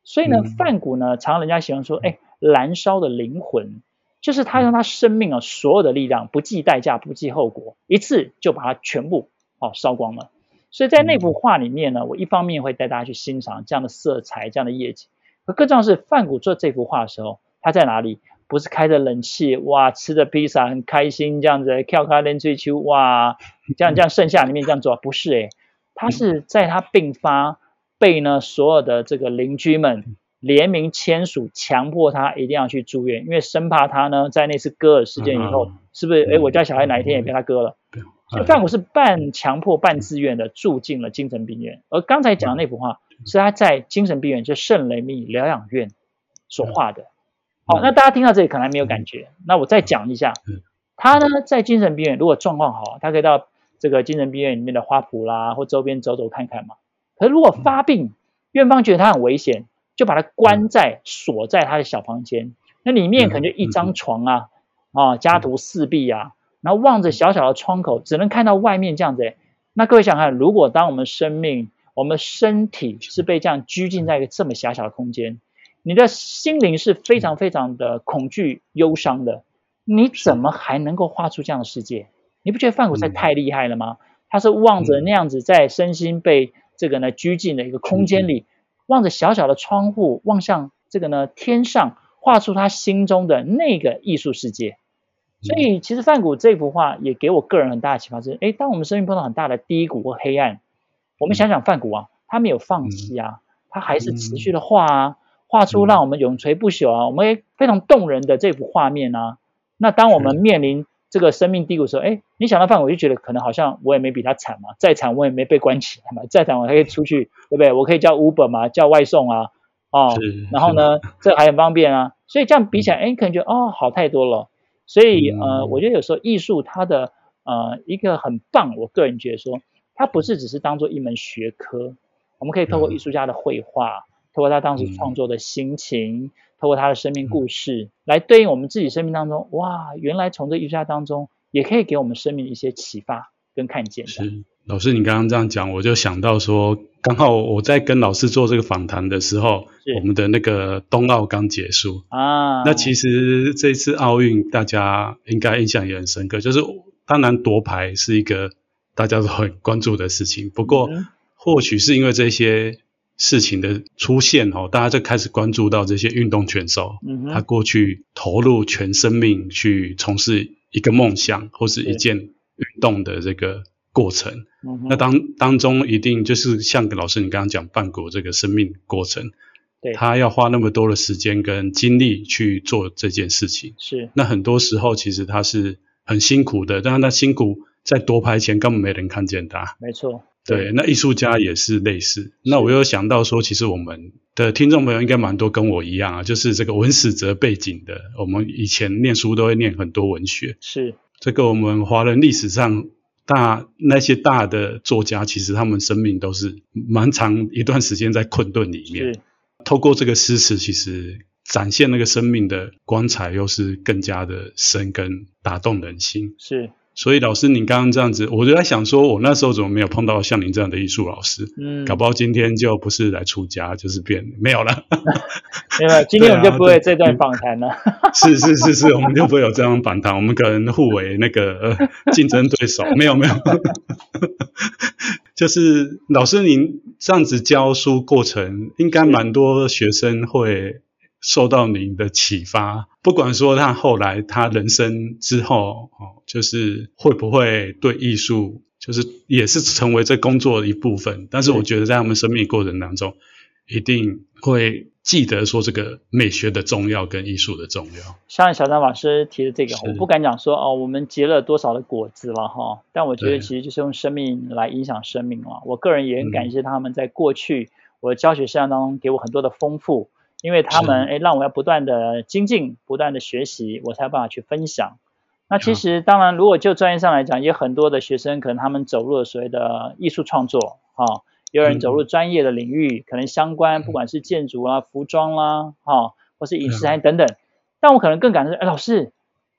所以呢，范谷呢，常常人家喜欢说，哎，燃烧的灵魂。就是他用他生命啊，所有的力量，不计代价，不计后果，一次就把它全部哦烧光了。所以在那幅画里面呢，我一方面会带大家去欣赏这样的色彩，这样的夜景。可更重要的是，范谷做这幅画的时候，他在哪里？不是开着冷气，哇，吃着披萨很开心这样子，跳开连追球，哇，这样这样盛夏里面这样做，不是诶，他是在他病发，被呢所有的这个邻居们。联名签署，强迫他一定要去住院，因为生怕他呢，在那次割耳事件以后，嗯、是不是？哎、嗯，我家小孩哪一天也被他割了？嗯、所以范谷是半强迫、半自愿的住进了精神病院。而刚才讲的那幅画，是他在精神病院，就圣雷米疗养院所画的。好，那大家听到这里可能还没有感觉，那我再讲一下，他呢在精神病院，如果状况好，他可以到这个精神病院里面的花圃啦，或周边走走看看嘛。可是如果发病，院方觉得他很危险。就把他关在锁在他的小房间，那里面可能就一张床啊，啊，家徒四壁啊，然后望着小小的窗口，只能看到外面这样子。那各位想看，如果当我们生命、我们身体是被这样拘禁在一个这么狭小的空间，你的心灵是非常非常的恐惧、忧伤的，你怎么还能够画出这样的世界？你不觉得范谷实在太厉害了吗？他是望着那样子在身心被这个呢拘禁的一个空间里。望着小小的窗户，望向这个呢天上，画出他心中的那个艺术世界。所以，其实范谷这幅画也给我个人很大的启发，是：诶，当我们生命碰到很大的低谷或黑暗，我们想想范谷啊，他没有放弃啊，他还是持续的画啊，画出让我们永垂不朽啊，我们非常动人的这幅画面啊。那当我们面临这个生命低谷的时候，哎，你想到梵谷，我就觉得可能好像我也没比他惨嘛，再惨我也没被关起来嘛，再惨我还可以出去，对不对？我可以叫 Uber 嘛，叫外送啊，哦，然后呢，这还很方便啊，所以这样比起来，哎，可能觉得哦，好太多了。所以呃，我觉得有时候艺术它的呃一个很棒，我个人觉得说，它不是只是当做一门学科，我们可以透过艺术家的绘画，透过他当时创作的心情。透过他的生命故事来对应我们自己生命当中，哇，原来从这艺术家当中也可以给我们生命一些启发跟看见。是老师，你刚刚这样讲，我就想到说，刚好我在跟老师做这个访谈的时候，我们的那个冬奥刚结束啊。那其实这次奥运大家应该印象也很深刻，就是当然夺牌是一个大家都很关注的事情，不过或许是因为这些。事情的出现哦，大家就开始关注到这些运动选手，嗯、他过去投入全生命去从事一个梦想或是一件运动的这个过程。嗯、那当当中一定就是像老师你刚刚讲半股这个生命过程，对，他要花那么多的时间跟精力去做这件事情。是，那很多时候其实他是很辛苦的，但是他辛苦在夺牌前根本没人看见他。没错。对，那艺术家也是类似。那我又想到说，其实我们的听众朋友应该蛮多跟我一样啊，就是这个文史哲背景的。我们以前念书都会念很多文学。是。这个我们华人历史上大那些大的作家，其实他们生命都是蛮长一段时间在困顿里面。是。透过这个诗词，其实展现那个生命的光彩，又是更加的深跟打动人心。是。所以老师，您刚刚这样子，我就在想说，我那时候怎么没有碰到像您这样的艺术老师？嗯，搞不好今天就不是来出家，就是变没有了。没有，今天我们就不会这段访谈了。是是是是，我们就不会有这样访谈，我们可能互为那个呃竞争对手。没有没有，就是老师您这样子教书过程，应该蛮多学生会。受到您的启发，不管说他后来他人生之后哦，就是会不会对艺术，就是也是成为这工作的一部分。但是我觉得在他们生命过程当中，一定会记得说这个美学的重要跟艺术的重要。像小张老师提的这个，我不敢讲说哦，我们结了多少的果子了哈，但我觉得其实就是用生命来影响生命了。我个人也很感谢他们在过去我的教学生涯当中给我很多的丰富。因为他们诶让我要不断的精进，不断的学习，我才有办法去分享。那其实当然，如果就专业上来讲，也很多的学生可能他们走入了所谓的艺术创作，哈、哦，有人走入专业的领域，可能相关不管是建筑啊、服装啦，哈、哦，或是影视产业等等。但我可能更感动，哎，老师，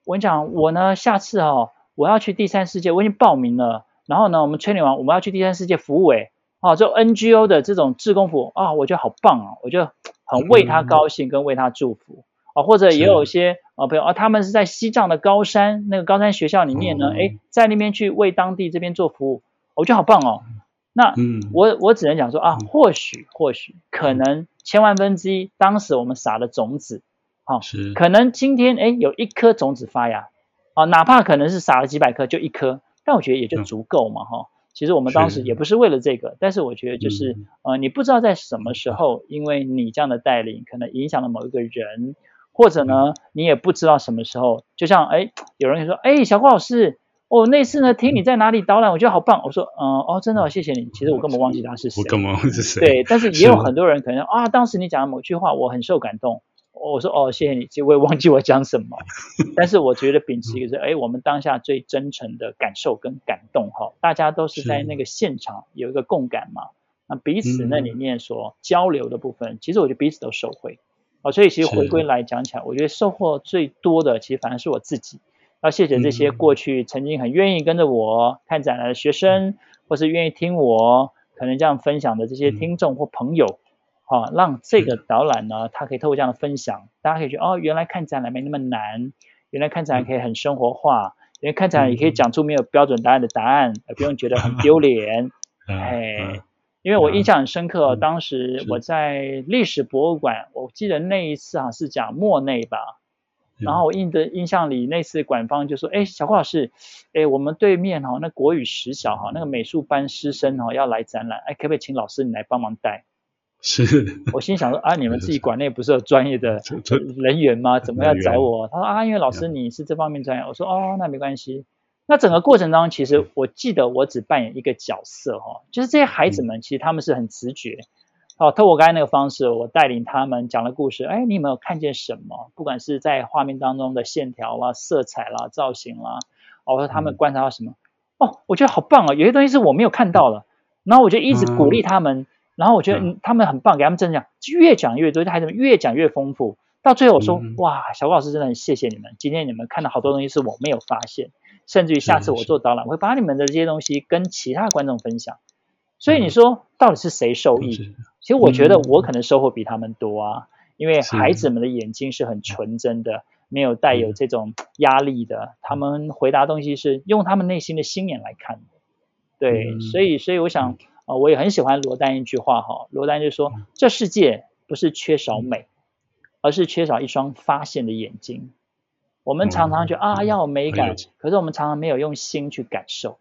我跟你讲，我呢下次哦，我要去第三世界，我已经报名了。然后呢，我们催你完，我们要去第三世界服务，哎，啊，就 NGO 的这种志工服务啊，我觉得好棒啊，我觉得。很为他高兴，跟为他祝福啊、嗯，或者也有一些啊朋友啊，他们是在西藏的高山那个高山学校里面呢，哎、嗯，在那边去为当地这边做服务，我觉得好棒哦。那我我只能讲说啊，或许或许可能千万分之一，当时我们撒的种子，啊，可能今天哎有一颗种子发芽，啊，哪怕可能是撒了几百颗，就一颗，但我觉得也就足够嘛，哈、嗯。其实我们当时也不是为了这个，但是我觉得就是、嗯、呃，你不知道在什么时候，因为你这样的带领，可能影响了某一个人，或者呢，你也不知道什么时候，就像哎，有人说，哎，小郭老师，哦，那次呢听你在哪里导览，我觉得好棒。我说，嗯，哦，真的，谢谢你。其实我根本忘记他是谁，我根本忘记是谁。对，但是 也有很多人可能啊，当时你讲的某句话，我很受感动。我说哦，谢谢你，其实我也忘记我讲什么，但是我觉得秉持一个是，哎，我们当下最真诚的感受跟感动哈，大家都是在那个现场有一个共感嘛，那彼此那里面所交流的部分，其实我觉得彼此都受惠，哦，所以其实回归来讲起来，我觉得收获最多的其实反而是我自己，要谢谢这些过去曾经很愿意跟着我看展览的学生，或是愿意听我可能这样分享的这些听众或朋友。好，让这个导览呢，它可以透过这样的分享，大家可以觉得哦，原来看展览没那么难，原来看展览可以很生活化，原来看展览也可以讲出没有标准答案的答案，而不用觉得很丢脸。哎，因为我印象很深刻，当时我在历史博物馆，我记得那一次啊是讲莫内吧，然后我印的印象里那次馆方就说，哎，小郭老师，哎，我们对面哈那国语实小哈那个美术班师生哈要来展览，哎，可不可以请老师你来帮忙带？是我心想说啊，你们自己 馆内不是有专业的 人员吗？怎么要找我？他说啊，因为老师你是这方面专业。我说哦，那没关系。那整个过程当中，其实我记得我只扮演一个角色哈，就是这些孩子们其实他们是很直觉。哦，透过刚才那个方式，我带领他们讲了故事。哎，你有没有看见什么？不管是在画面当中的线条啦、色彩啦、造型啦，哦，或者他们观察到什么？哦，我觉得好棒哦！有些东西是我没有看到的，然后我就一直鼓励他们。然后我觉得嗯他们很棒，给他们真讲，越讲越多，孩子们越讲越丰富。到最后我说，哇，小郭老师真的很谢谢你们，今天你们看到好多东西是我没有发现，甚至于下次我做导览，我会把你们的这些东西跟其他观众分享。所以你说到底是谁受益？其实我觉得我可能收获比他们多啊，因为孩子们的眼睛是很纯真的，没有带有这种压力的，他们回答东西是用他们内心的心眼来看的。对，所以所以我想。啊，我也很喜欢罗丹一句话哈，罗丹就说，这世界不是缺少美，而是缺少一双发现的眼睛。我们常常觉得啊，要有美感，可是我们常常没有用心去感受。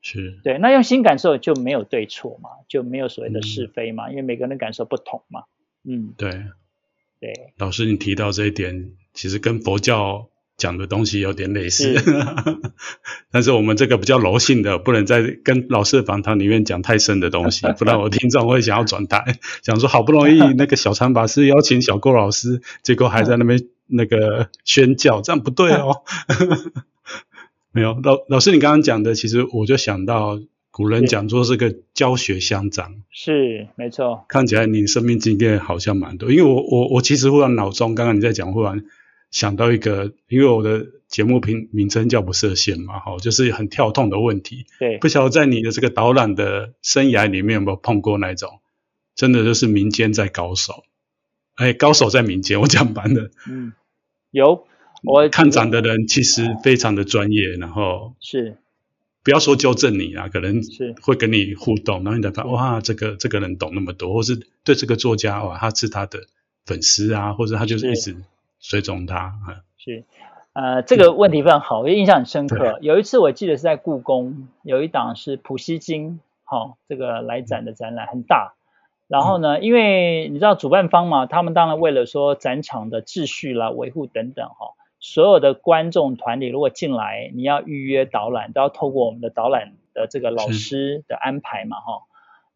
是对，那用心感受就没有对错嘛，就没有所谓的是非嘛，因为每个人的感受不同嘛。嗯，对，对。老师，你提到这一点，其实跟佛教讲的东西有点类似，但是我们这个比较柔性的，不能在跟老师的访谈里面讲太深的东西，不然我听众会想要转台，想说好不容易那个小禅法师邀请小郭老师，结果还在那边那个宣教，这样不对哦。没有老老师，你刚刚讲的，其实我就想到古人讲说是个教学相长，是没错。看起来你生命经验好像蛮多，因为我我我其实忽然脑中刚刚你在讲，忽然想到一个，因为我的节目名名称叫不设限嘛，哈，就是很跳痛的问题。对，不晓得在你的这个导览的生涯里面有没有碰过那种，真的就是民间在高手，哎，高手在民间，我讲白了。嗯，有。我看展的人其实非常的专业，然后是不要说纠正你啊，可能是会跟你互动，然后你才发现哇，这个这个人懂那么多，或是对这个作家哇，他是他的粉丝啊，或者他就是一直追踪他啊。是，呃，这个问题非常好，我印象很深刻。有一次我记得是在故宫，有一档是普希金，好、哦，这个来展的展览很大。然后呢，因为你知道主办方嘛，他们当然为了说展场的秩序啦、维护等等，哈。所有的观众团体如果进来，你要预约导览，都要透过我们的导览的这个老师的安排嘛，哈。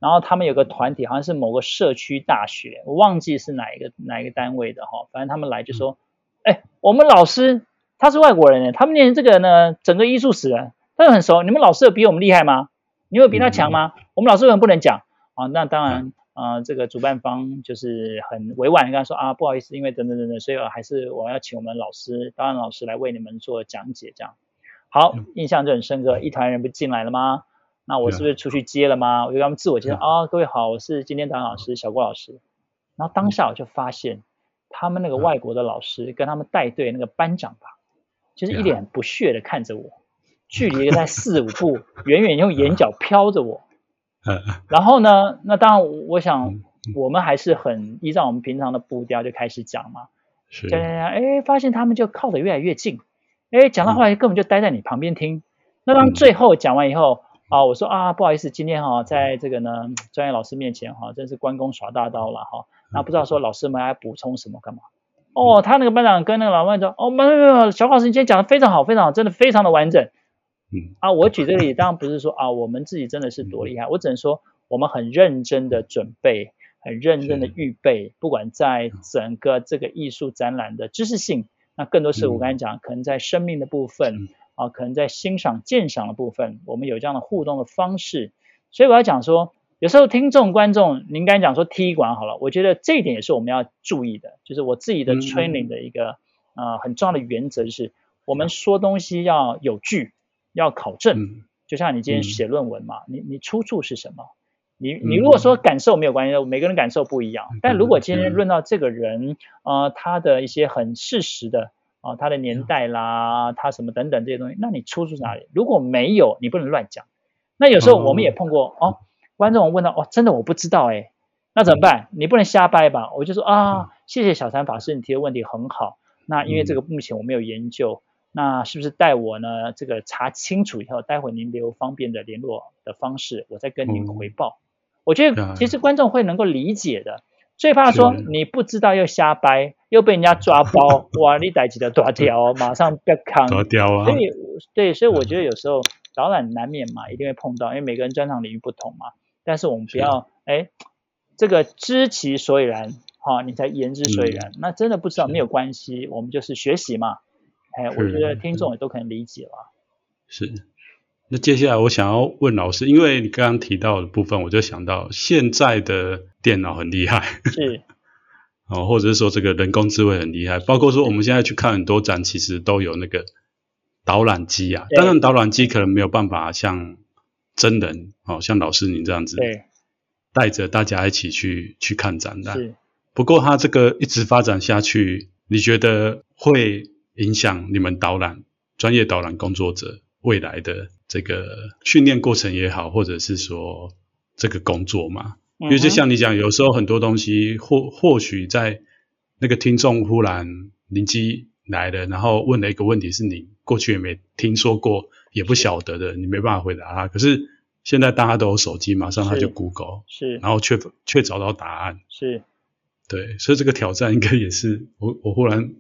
然后他们有个团体，好像是某个社区大学，我忘记是哪一个哪一个单位的哈。反正他们来就说，哎，我们老师他是外国人，他们念这个呢，整个艺术史他就很熟。你们老师有比我们厉害吗？你有比他强吗？我们老师为什么不能讲啊？那当然。啊、呃，这个主办方就是很委婉跟他说啊，不好意思，因为等等等等，所以还是我要请我们老师，导演老师来为你们做讲解，这样。好，印象就很深刻，一团人不进来了吗？那我是不是出去接了吗？我就跟他们自我介绍啊，各位好，我是今天导览老师小郭老师。然后当下我就发现，他们那个外国的老师跟他们带队那个班长吧，就是一脸不屑的看着我，距离在四五步，远远用眼角瞟着我。然后呢，那当然，我想我们还是很依照我们平常的步调就开始讲嘛。讲讲讲，哎，发现他们就靠得越来越近，哎，讲到后来根本就待在你旁边听。那当最后讲完以后啊，我说啊，不好意思，今天哈，在这个呢专业老师面前哈，真是关公耍大刀了哈。那不知道说老师们还补充什么干嘛？哦，他那个班长跟那个老班长说，哦，没有没有，小老师你今天讲的非常好，非常好，真的非常的完整。嗯啊，我举这个例子，当然不是说啊，我们自己真的是多厉害，我只能说我们很认真的准备，很认真的预备，不管在整个这个艺术展览的知识性，那更多是我刚才讲，可能在生命的部分啊，可能在欣赏鉴赏的部分，我们有这样的互动的方式，所以我要讲说，有时候听众观众，您刚才讲说踢馆好了，我觉得这一点也是我们要注意的，就是我自己的 training 的一个啊很重要的原则，就是我们说东西要有据。要考证，就像你今天写论文嘛，嗯、你你出处是什么？你你如果说感受没有关系，每个人感受不一样。但如果今天论到这个人，呃，他的一些很事实的啊、呃，他的年代啦，他什么等等这些东西，那你出处哪里？如果没有，你不能乱讲。那有时候我们也碰过哦，观众问到哦，真的我不知道哎，那怎么办？你不能瞎掰吧？我就说啊，谢谢小禅法师，你提的问题很好。那因为这个目前我没有研究。那是不是带我呢？这个查清楚以后，待会您留方便的联络的方式，我再跟您回报。嗯、我觉得其实观众会能够理解的。最怕说你不知道又瞎掰，又被人家抓包，哇！你逮起的大条，马上被扛。抓掉啊！所以对，所以我觉得有时候导览难免嘛，一定会碰到，因为每个人专长领域不同嘛。但是我们不要哎，这个知其所以然，哈，你才言之所以然。嗯、那真的不知道没有关系，我们就是学习嘛。哎，我觉得听众也都可以理解了。是，那接下来我想要问老师，因为你刚刚提到的部分，我就想到现在的电脑很厉害，是，哦，或者是说这个人工智慧很厉害，包括说我们现在去看很多展，其实都有那个导览机啊。当然，导览机可能没有办法像真人，哦，像老师您这样子，对，带着大家一起去去看展览。是，不过它这个一直发展下去，你觉得会？影响你们导览专业导览工作者未来的这个训练过程也好，或者是说这个工作嘛。因为就像你讲，有时候很多东西或或许在那个听众忽然灵机来了，然后问了一个问题，是你过去也没听说过，也不晓得的，你没办法回答他。可是现在大家都有手机，马上他就 Google，是，然后却却找到答案，是，对，所以这个挑战应该也是我我忽然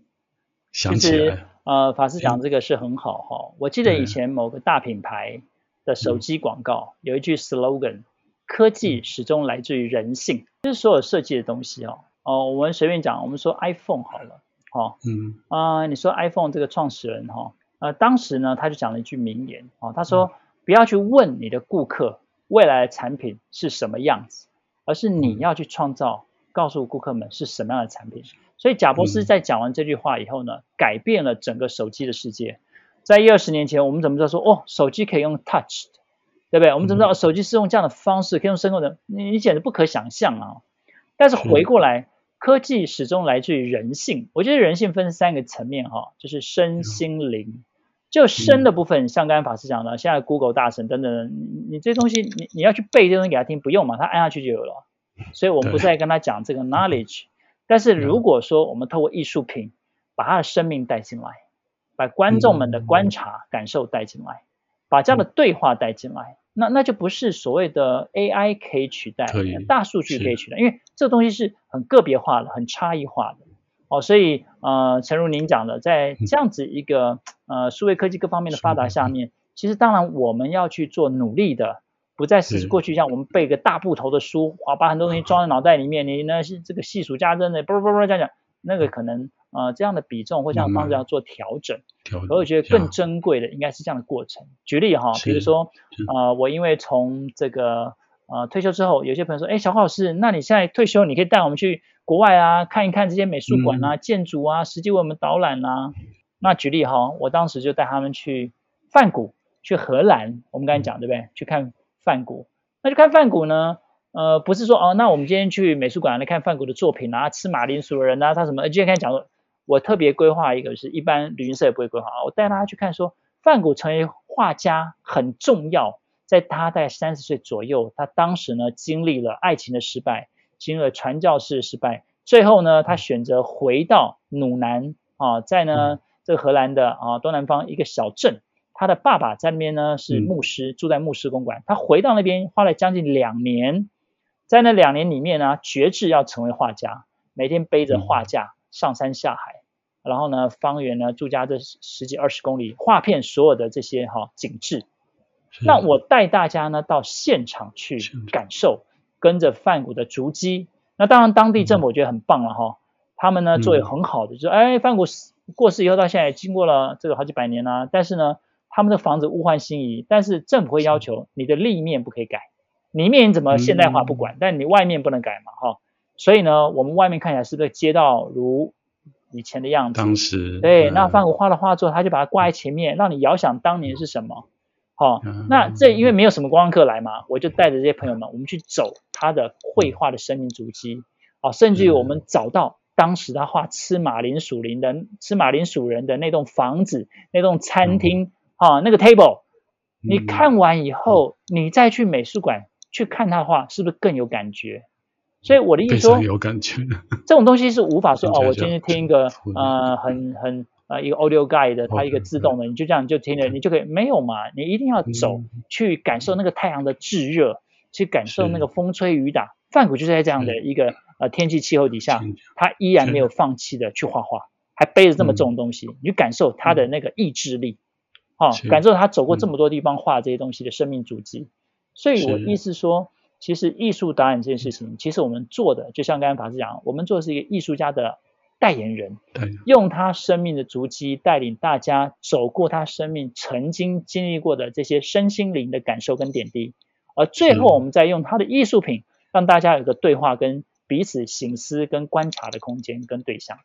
想起来，呃，法师讲这个是很好哈。我记得以前某个大品牌的手机广告有一句 slogan：科技始终来自于人性，就是所有设计的东西哦。哦，我们随便讲，我们说 iPhone 好了，哦，嗯，啊，你说 iPhone 这个创始人哈，呃，当时呢他就讲了一句名言哦，他说。不要去问你的顾客未来的产品是什么样子，而是你要去创造，告诉顾客们是什么样的产品。所以贾博士在讲完这句话以后呢，改变了整个手机的世界。在一二十年前，我们怎么知道说哦，手机可以用 touch，对不对？我们怎么知道手机是用这样的方式可以用声控的？你你简直不可想象啊！但是回过来，科技始终来自于人性。我觉得人性分三个层面哈，就是身心灵。就深的部分，像刚才法师讲的，现在 Google 大神等等，你你这东西，你你要去背这东西给他听，不用嘛，他按下去就有了。所以我们不再跟他讲这个 knowledge。但是如果说我们透过艺术品，把他的生命带进来，把观众们的观察感受带进来，把这样的对话带进来，那那就不是所谓的 AI 可以取代，大数据可以取代，因为这个东西是很个别化的，很差异化的。哦，所以呃，诚如您讲的，在这样子一个呃数位科技各方面的发达下面，其实当然我们要去做努力的，不再是过去像我们背个大部头的书，啊，把很多东西装在脑袋里面，你那是这个细数加增的，啵啵啵这样讲，那个可能呃这样的比重或这样方式要做调整。调整。而我觉得更珍贵的应该是这样的过程。举例哈，比如说呃，我因为从这个呃退休之后，有些朋友说，哎，小华老师，那你现在退休，你可以带我们去。国外啊，看一看这些美术馆啊、嗯、建筑啊，实际为我们导览啊。那举例哈，我当时就带他们去梵谷，去荷兰。我们刚才讲对不对？去看梵谷。那去看梵谷呢？呃，不是说哦，那我们今天去美术馆来看梵谷的作品啊，吃马铃薯的人啊，他什么？今天开始讲说，我特别规划一个，是一般旅行社也不会规划啊。我带大家去看说，梵谷成为画家很重要，在他在三十岁左右，他当时呢经历了爱情的失败。经历了传教士的失败，最后呢，他选择回到努南啊，在呢这个荷兰的啊东南方一个小镇，他的爸爸在那边呢是牧师，住在牧师公馆。他回到那边花了将近两年，在那两年里面呢，决志要成为画家，每天背着画架上山下海，然后呢，方圆呢住家这十几二十公里，画片所有的这些哈景致。那我带大家呢到现场去感受。跟着范谷的足迹，那当然当地政府我觉得很棒了哈，他们呢做得很好的，就是哎梵谷过世以后到现在经过了这个好几百年啦，但是呢他们的房子物换星移，但是政府会要求你的立面不可以改，里面怎么现代化不管，但你外面不能改嘛哈，所以呢我们外面看起来是不是街道如以前的样子？当时对，那梵谷画了画之后，他就把它挂在前面，让你遥想当年是什么。好，那这因为没有什么观光客来嘛，我就带着这些朋友们，我们去走他的绘画的生命足迹，啊，甚至于我们找到当时他画吃马铃薯林的吃马铃薯人的那栋房子、那栋餐厅，啊，那个 table，你看完以后，你再去美术馆去看他的画，是不是更有感觉？所以我的意思说，有感觉，这种东西是无法说哦，我今天听一个呃很很。呃，一个 audio guide，的它一个自动的，你就这样就听了，你就可以没有嘛？你一定要走去感受那个太阳的炙热，去感受那个风吹雨打。范谷就是在这样的一个呃天气气候底下，他依然没有放弃的去画画，还背着这么重的东西，你去感受他的那个意志力，啊，感受他走过这么多地方画这些东西的生命足迹。所以我意思说，其实艺术导演这件事情，其实我们做的就像刚才法师讲，我们做的是一个艺术家的。代言人，用他生命的足迹带领大家走过他生命曾经经历过的这些身心灵的感受跟点滴，而最后我们再用他的艺术品让大家有个对话跟彼此醒思跟观察的空间跟对象。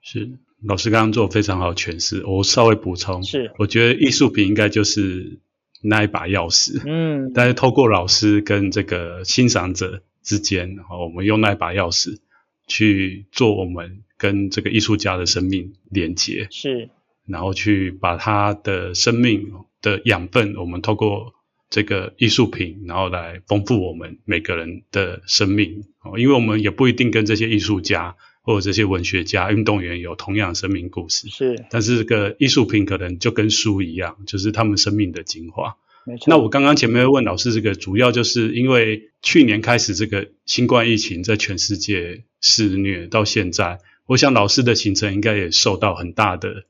是，老师刚刚做非常好诠释，我稍微补充，是，我觉得艺术品应该就是那一把钥匙，嗯，但是透过老师跟这个欣赏者之间，然后我们用那一把钥匙去做我们。跟这个艺术家的生命连接，是，然后去把他的生命的养分，我们透过这个艺术品，然后来丰富我们每个人的生命哦，因为我们也不一定跟这些艺术家或者这些文学家、运动员有同样的生命故事，是，但是这个艺术品可能就跟书一样，就是他们生命的精华。没错。那我刚刚前面问老师，这个主要就是因为去年开始这个新冠疫情在全世界肆虐到现在，我想老师的行程应该也受到很大的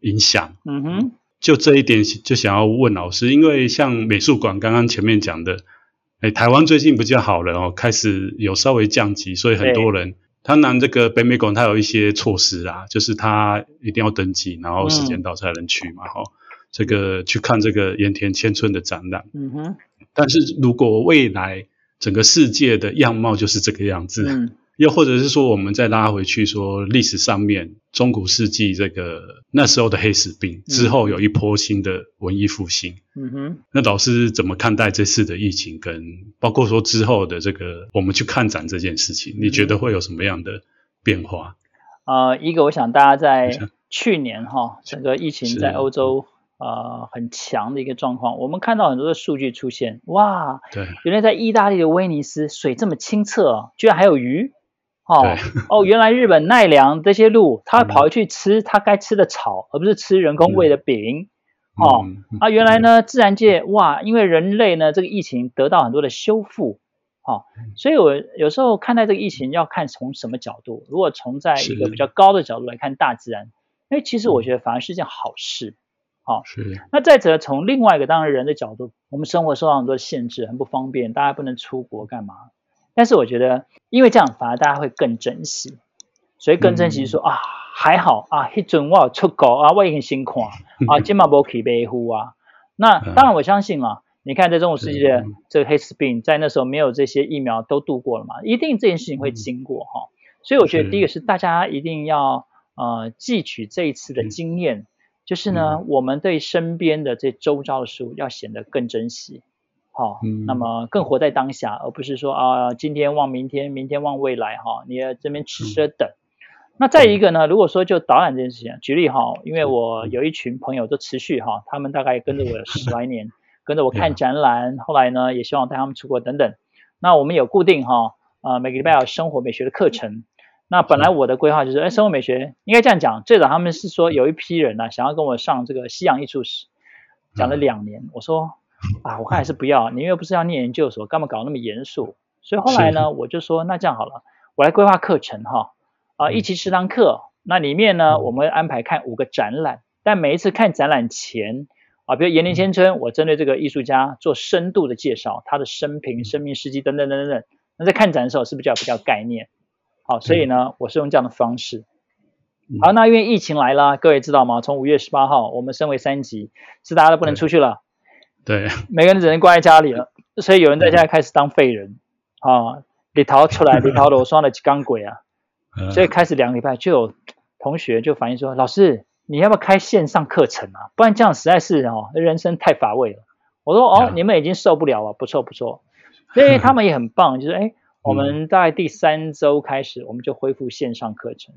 影响。嗯哼。就这一点，就想要问老师，因为像美术馆刚刚前面讲的，哎，台湾最近比较好了哦，开始有稍微降级，所以很多人他拿这个北美馆，它有一些措施啦，就是它一定要登记，然后时间到才能去嘛，哈、嗯，这个去看这个盐田千春的展览。嗯哼。但是如果未来整个世界的样貌就是这个样子。嗯又或者是说，我们再拉回去说历史上面中古世纪这个那时候的黑死病之后，有一波新的文艺复兴。嗯哼，那老师怎么看待这次的疫情，跟包括说之后的这个我们去看展这件事情，你觉得会有什么样的变化？呃，一个我想大家在去年哈，整个疫情在欧洲呃很强的一个状况，我们看到很多的数据出现，哇，对，原来在意大利的威尼斯水这么清澈，居然还有鱼。哦哦，原来日本奈良这些鹿，它跑去吃它该吃的草，而不是吃人工喂的饼。哦，啊，原来呢，自然界哇，因为人类呢，这个疫情得到很多的修复。哦，所以我有时候看待这个疫情，要看从什么角度。如果从在一个比较高的角度来看大自然，哎，其实我觉得反而是件好事。好，是。那再者，从另外一个当然人的角度，我们生活受到很多限制，很不方便，大家不能出国干嘛？但是我觉得，因为这样反而大家会更珍惜，所以更珍惜说、嗯、啊，还好啊，一准我有出国啊，我已经辛苦啊，今嘛不去北湖啊。那当然我相信啊，你看在中国世纪的这个黑死病，在那时候没有这些疫苗都度过了嘛，一定这件事情会经过哈、嗯。所以我觉得第一个是。大家一定要呃汲取这一次的经验，就是呢，我们对身边的这周遭的事物要显得更珍惜。好，那么更活在当下，而不是说啊，今天望明天，明天望未来哈。你要这边吃吃等。那再一个呢，如果说就导览这件事情，举例哈，因为我有一群朋友都持续哈，他们大概跟着我 十来年，跟着我看展览，后来呢也希望带他们出国等等。那我们有固定哈，呃，每个礼拜有生活美学的课程。那本来我的规划就是，哎，生活美学应该这样讲，最早他们是说有一批人呢，想要跟我上这个西洋艺术史，讲了两年，我说。啊，我看还是不要。你又不是要念研究所，干嘛搞那么严肃？所以后来呢，我就说那这样好了，我来规划课程哈。啊，一期十堂课，那里面呢，我们会安排看五个展览。但每一次看展览前啊，比如盐田千春，我针对这个艺术家做深度的介绍，他的生平、生命事迹等等等等等。那在看展的时候，是不是就要比较概念？好，所以呢，我是用这样的方式。好，那因为疫情来了，各位知道吗？从五月十八号，我们升为三级，是大家都不能出去了。对，每个人只能关在家里了，所以有人在家开始当废人啊，里逃出来 里逃的我双了几缸鬼啊，所以开始两个礼拜就有同学就反映说，老师你要不要开线上课程啊？不然这样实在是哦，人生太乏味了。我说哦，你们已经受不了了，不错不错，所以他们也很棒，就是哎，我们大概第三周开始我们就恢复线上课程。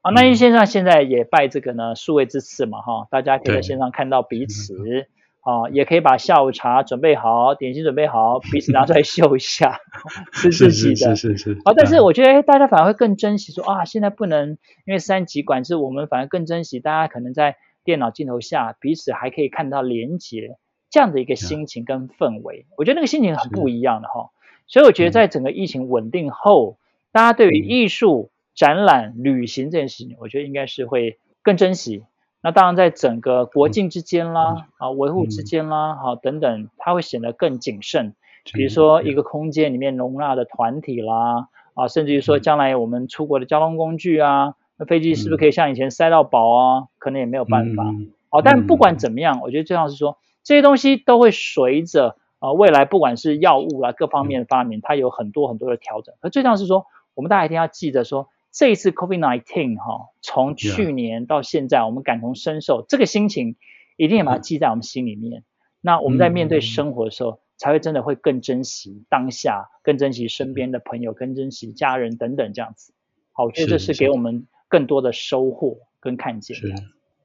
啊，那因为线上现在也拜这个呢数位之赐嘛哈，大家可以在线上看到彼此。啊，也可以把下午茶准备好，点心准备好，彼此拿出来秀一下，吃自己的。是是是。啊，但是我觉得大家反而会更珍惜说啊，现在不能因为三级管制，我们反而更珍惜大家可能在电脑镜头下彼此还可以看到连结这样的一个心情跟氛围。我觉得那个心情很不一样的哈。所以我觉得在整个疫情稳定后，大家对于艺术展览、旅行这件事情，我觉得应该是会更珍惜。那当然，在整个国境之间啦，啊，维护之间啦，好等等，它会显得更谨慎。比如说，一个空间里面容纳的团体啦，啊，甚至于说，将来我们出国的交通工具啊，那飞机是不是可以像以前塞到饱啊？可能也没有办法。好，但不管怎么样，我觉得最重要是说，这些东西都会随着啊未来，不管是药物啊各方面的发明，它有很多很多的调整。而最重要是说，我们大家一定要记得说。这一次 COVID-19 哈，从去年到现在，我们感同身受，这个心情一定要把它记在我们心里面。那我们在面对生活的时候，才会真的会更珍惜当下，更珍惜身边的朋友，更珍惜家人等等这样子。好，我觉得这是给我们更多的收获跟看见。是，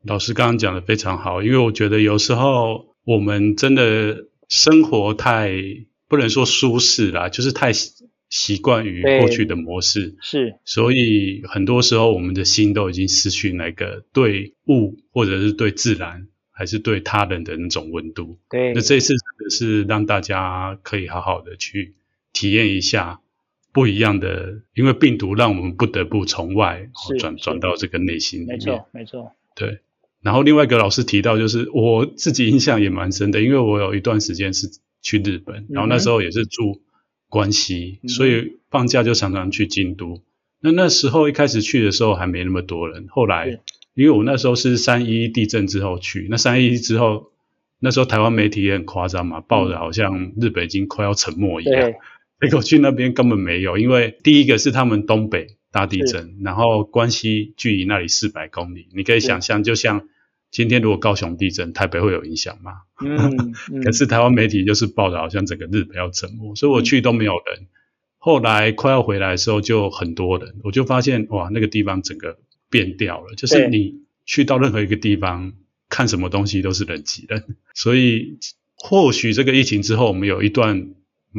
老师刚刚讲的非常好，因为我觉得有时候我们真的生活太不能说舒适啦，就是太习惯于过去的模式，是，所以很多时候我们的心都已经失去那个对物或者是对自然还是对他人的那种温度。对，那这次是让大家可以好好的去体验一下不一样的，因为病毒让我们不得不从外转转到这个内心里面。没错，没错，对。然后另外一个老师提到，就是我自己印象也蛮深的，因为我有一段时间是去日本，然后那时候也是住关西，嗯、所以放假就常常去京都。那那时候一开始去的时候还没那么多人，后来因为我那时候是三一地震之后去，那三一之后，那时候台湾媒体也很夸张嘛，报的好像日本已经快要沉没一样，结果去那边根本没有，因为第一个是他们东北大地震，然后关西距离那里四百公里，你可以想象，就像。今天如果高雄地震，台北会有影响吗？嗯嗯、可是台湾媒体就是报道，好像整个日本要沉没，所以我去都没有人。嗯、后来快要回来的时候，就很多人，我就发现哇，那个地方整个变掉了。就是你去到任何一个地方，看什么东西都是人挤人。所以或许这个疫情之后，我们有一段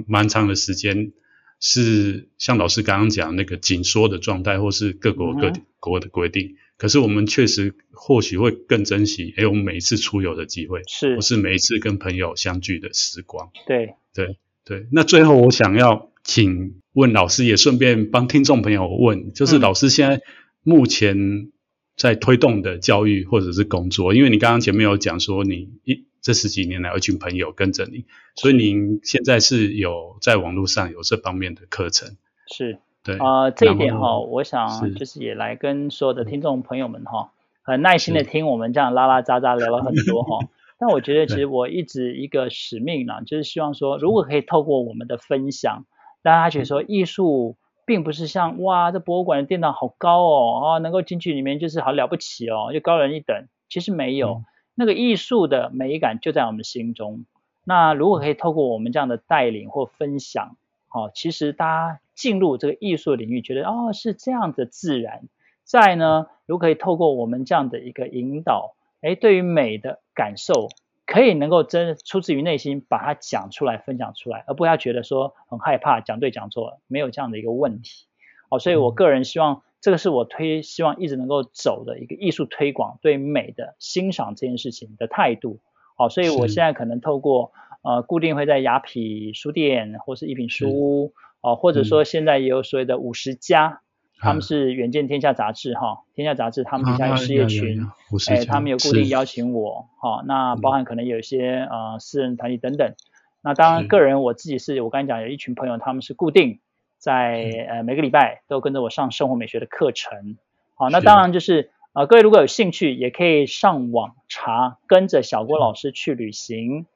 蛮长的时间是像老师刚刚讲那个紧缩的状态，或是各国各国的规定。嗯可是我们确实或许会更珍惜，哎，我们每一次出游的机会，是，或是每一次跟朋友相聚的时光。对，对，对。那最后我想要请问老师，也顺便帮听众朋友问，就是老师现在目前在推动的教育或者是工作，因为你刚刚前面有讲说你一这十几年来有一群朋友跟着你，所以您现在是有在网络上有这方面的课程。是。对啊、呃，这一点哈，我想就是也来跟所有的听众朋友们哈，很耐心的听我们这样拉拉杂杂聊了很多哈。但我觉得其实我一直一个使命呢，就是希望说，如果可以透过我们的分享，大家觉得说艺术并不是像哇，这博物馆的殿堂好高哦，啊，能够进去里面就是好了不起哦，就高人一等。其实没有，那个艺术的美感就在我们心中。那如果可以透过我们这样的带领或分享，好，其实大家。进入这个艺术领域，觉得哦是这样的自然。再呢，如果可以透过我们这样的一个引导，哎，对于美的感受，可以能够真出自于内心，把它讲出来、分享出来，而不要觉得说很害怕讲对讲错了，没有这样的一个问题。哦，所以我个人希望，这个是我推希望一直能够走的一个艺术推广，对美的欣赏这件事情的态度。哦，所以我现在可能透过呃固定会在雅痞书店或是一品书屋。哦，或者说现在也有所谓的五十家，嗯、他们是远见天下杂志哈，天下杂志他们底下有事业群，哎、啊，他们有固定邀请我，哈，那包含可能有一些呃私人团体等等，那当然个人我自己是我刚才讲有一群朋友，他们是固定在呃每个礼拜都跟着我上生活美学的课程，好，那当然就是呃各位如果有兴趣，也可以上网查，跟着小郭老师去旅行。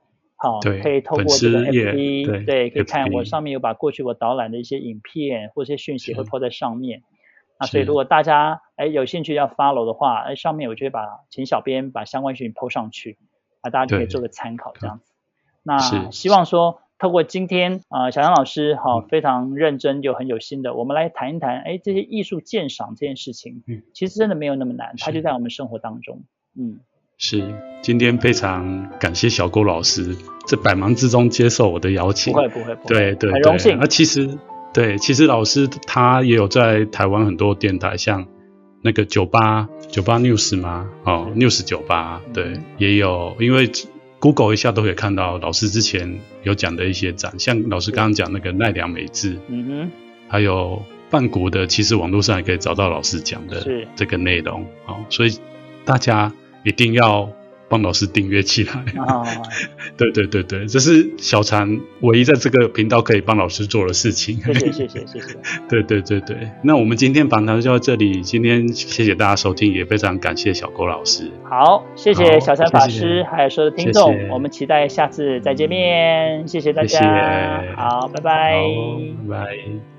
好，可以透过这个 FB，对，对，可以看我上面有把过去我导览的一些影片或者一些讯息会 po 在上面。那所以如果大家哎有兴趣要 follow 的话，哎上面我就会把请小编把相关讯息 po 上去，啊大家就可以做个参考这样子。那希望说透过今天啊、呃、小杨老师哈非常认真又很有心的，我们来谈一谈哎这些艺术鉴赏这件事情，嗯其实真的没有那么难，它就在我们生活当中，嗯。是，今天非常感谢小郭老师在百忙之中接受我的邀请。不会不会不会，对对对，很荣幸。那其实对，其实老师他也有在台湾很多电台，像那个九八九八 News 吗？哦，News 九八，对，嗯、也有，因为 Google 一下都可以看到老师之前有讲的一些展，像老师刚刚讲那个奈良美智，嗯哼，还有半谷的，其实网络上也可以找到老师讲的这个内容，哦，所以大家。一定要帮老师订阅起来。哦、对对对对，这是小禅唯一在这个频道可以帮老师做的事情。谢谢谢谢谢谢。对对对对，那我们今天访谈就到这里。今天谢谢大家收听，也非常感谢小郭老师。好，谢谢小禅法师，还有所有的听众，我们期待下次再见面。谢谢大家。好，拜拜。拜拜。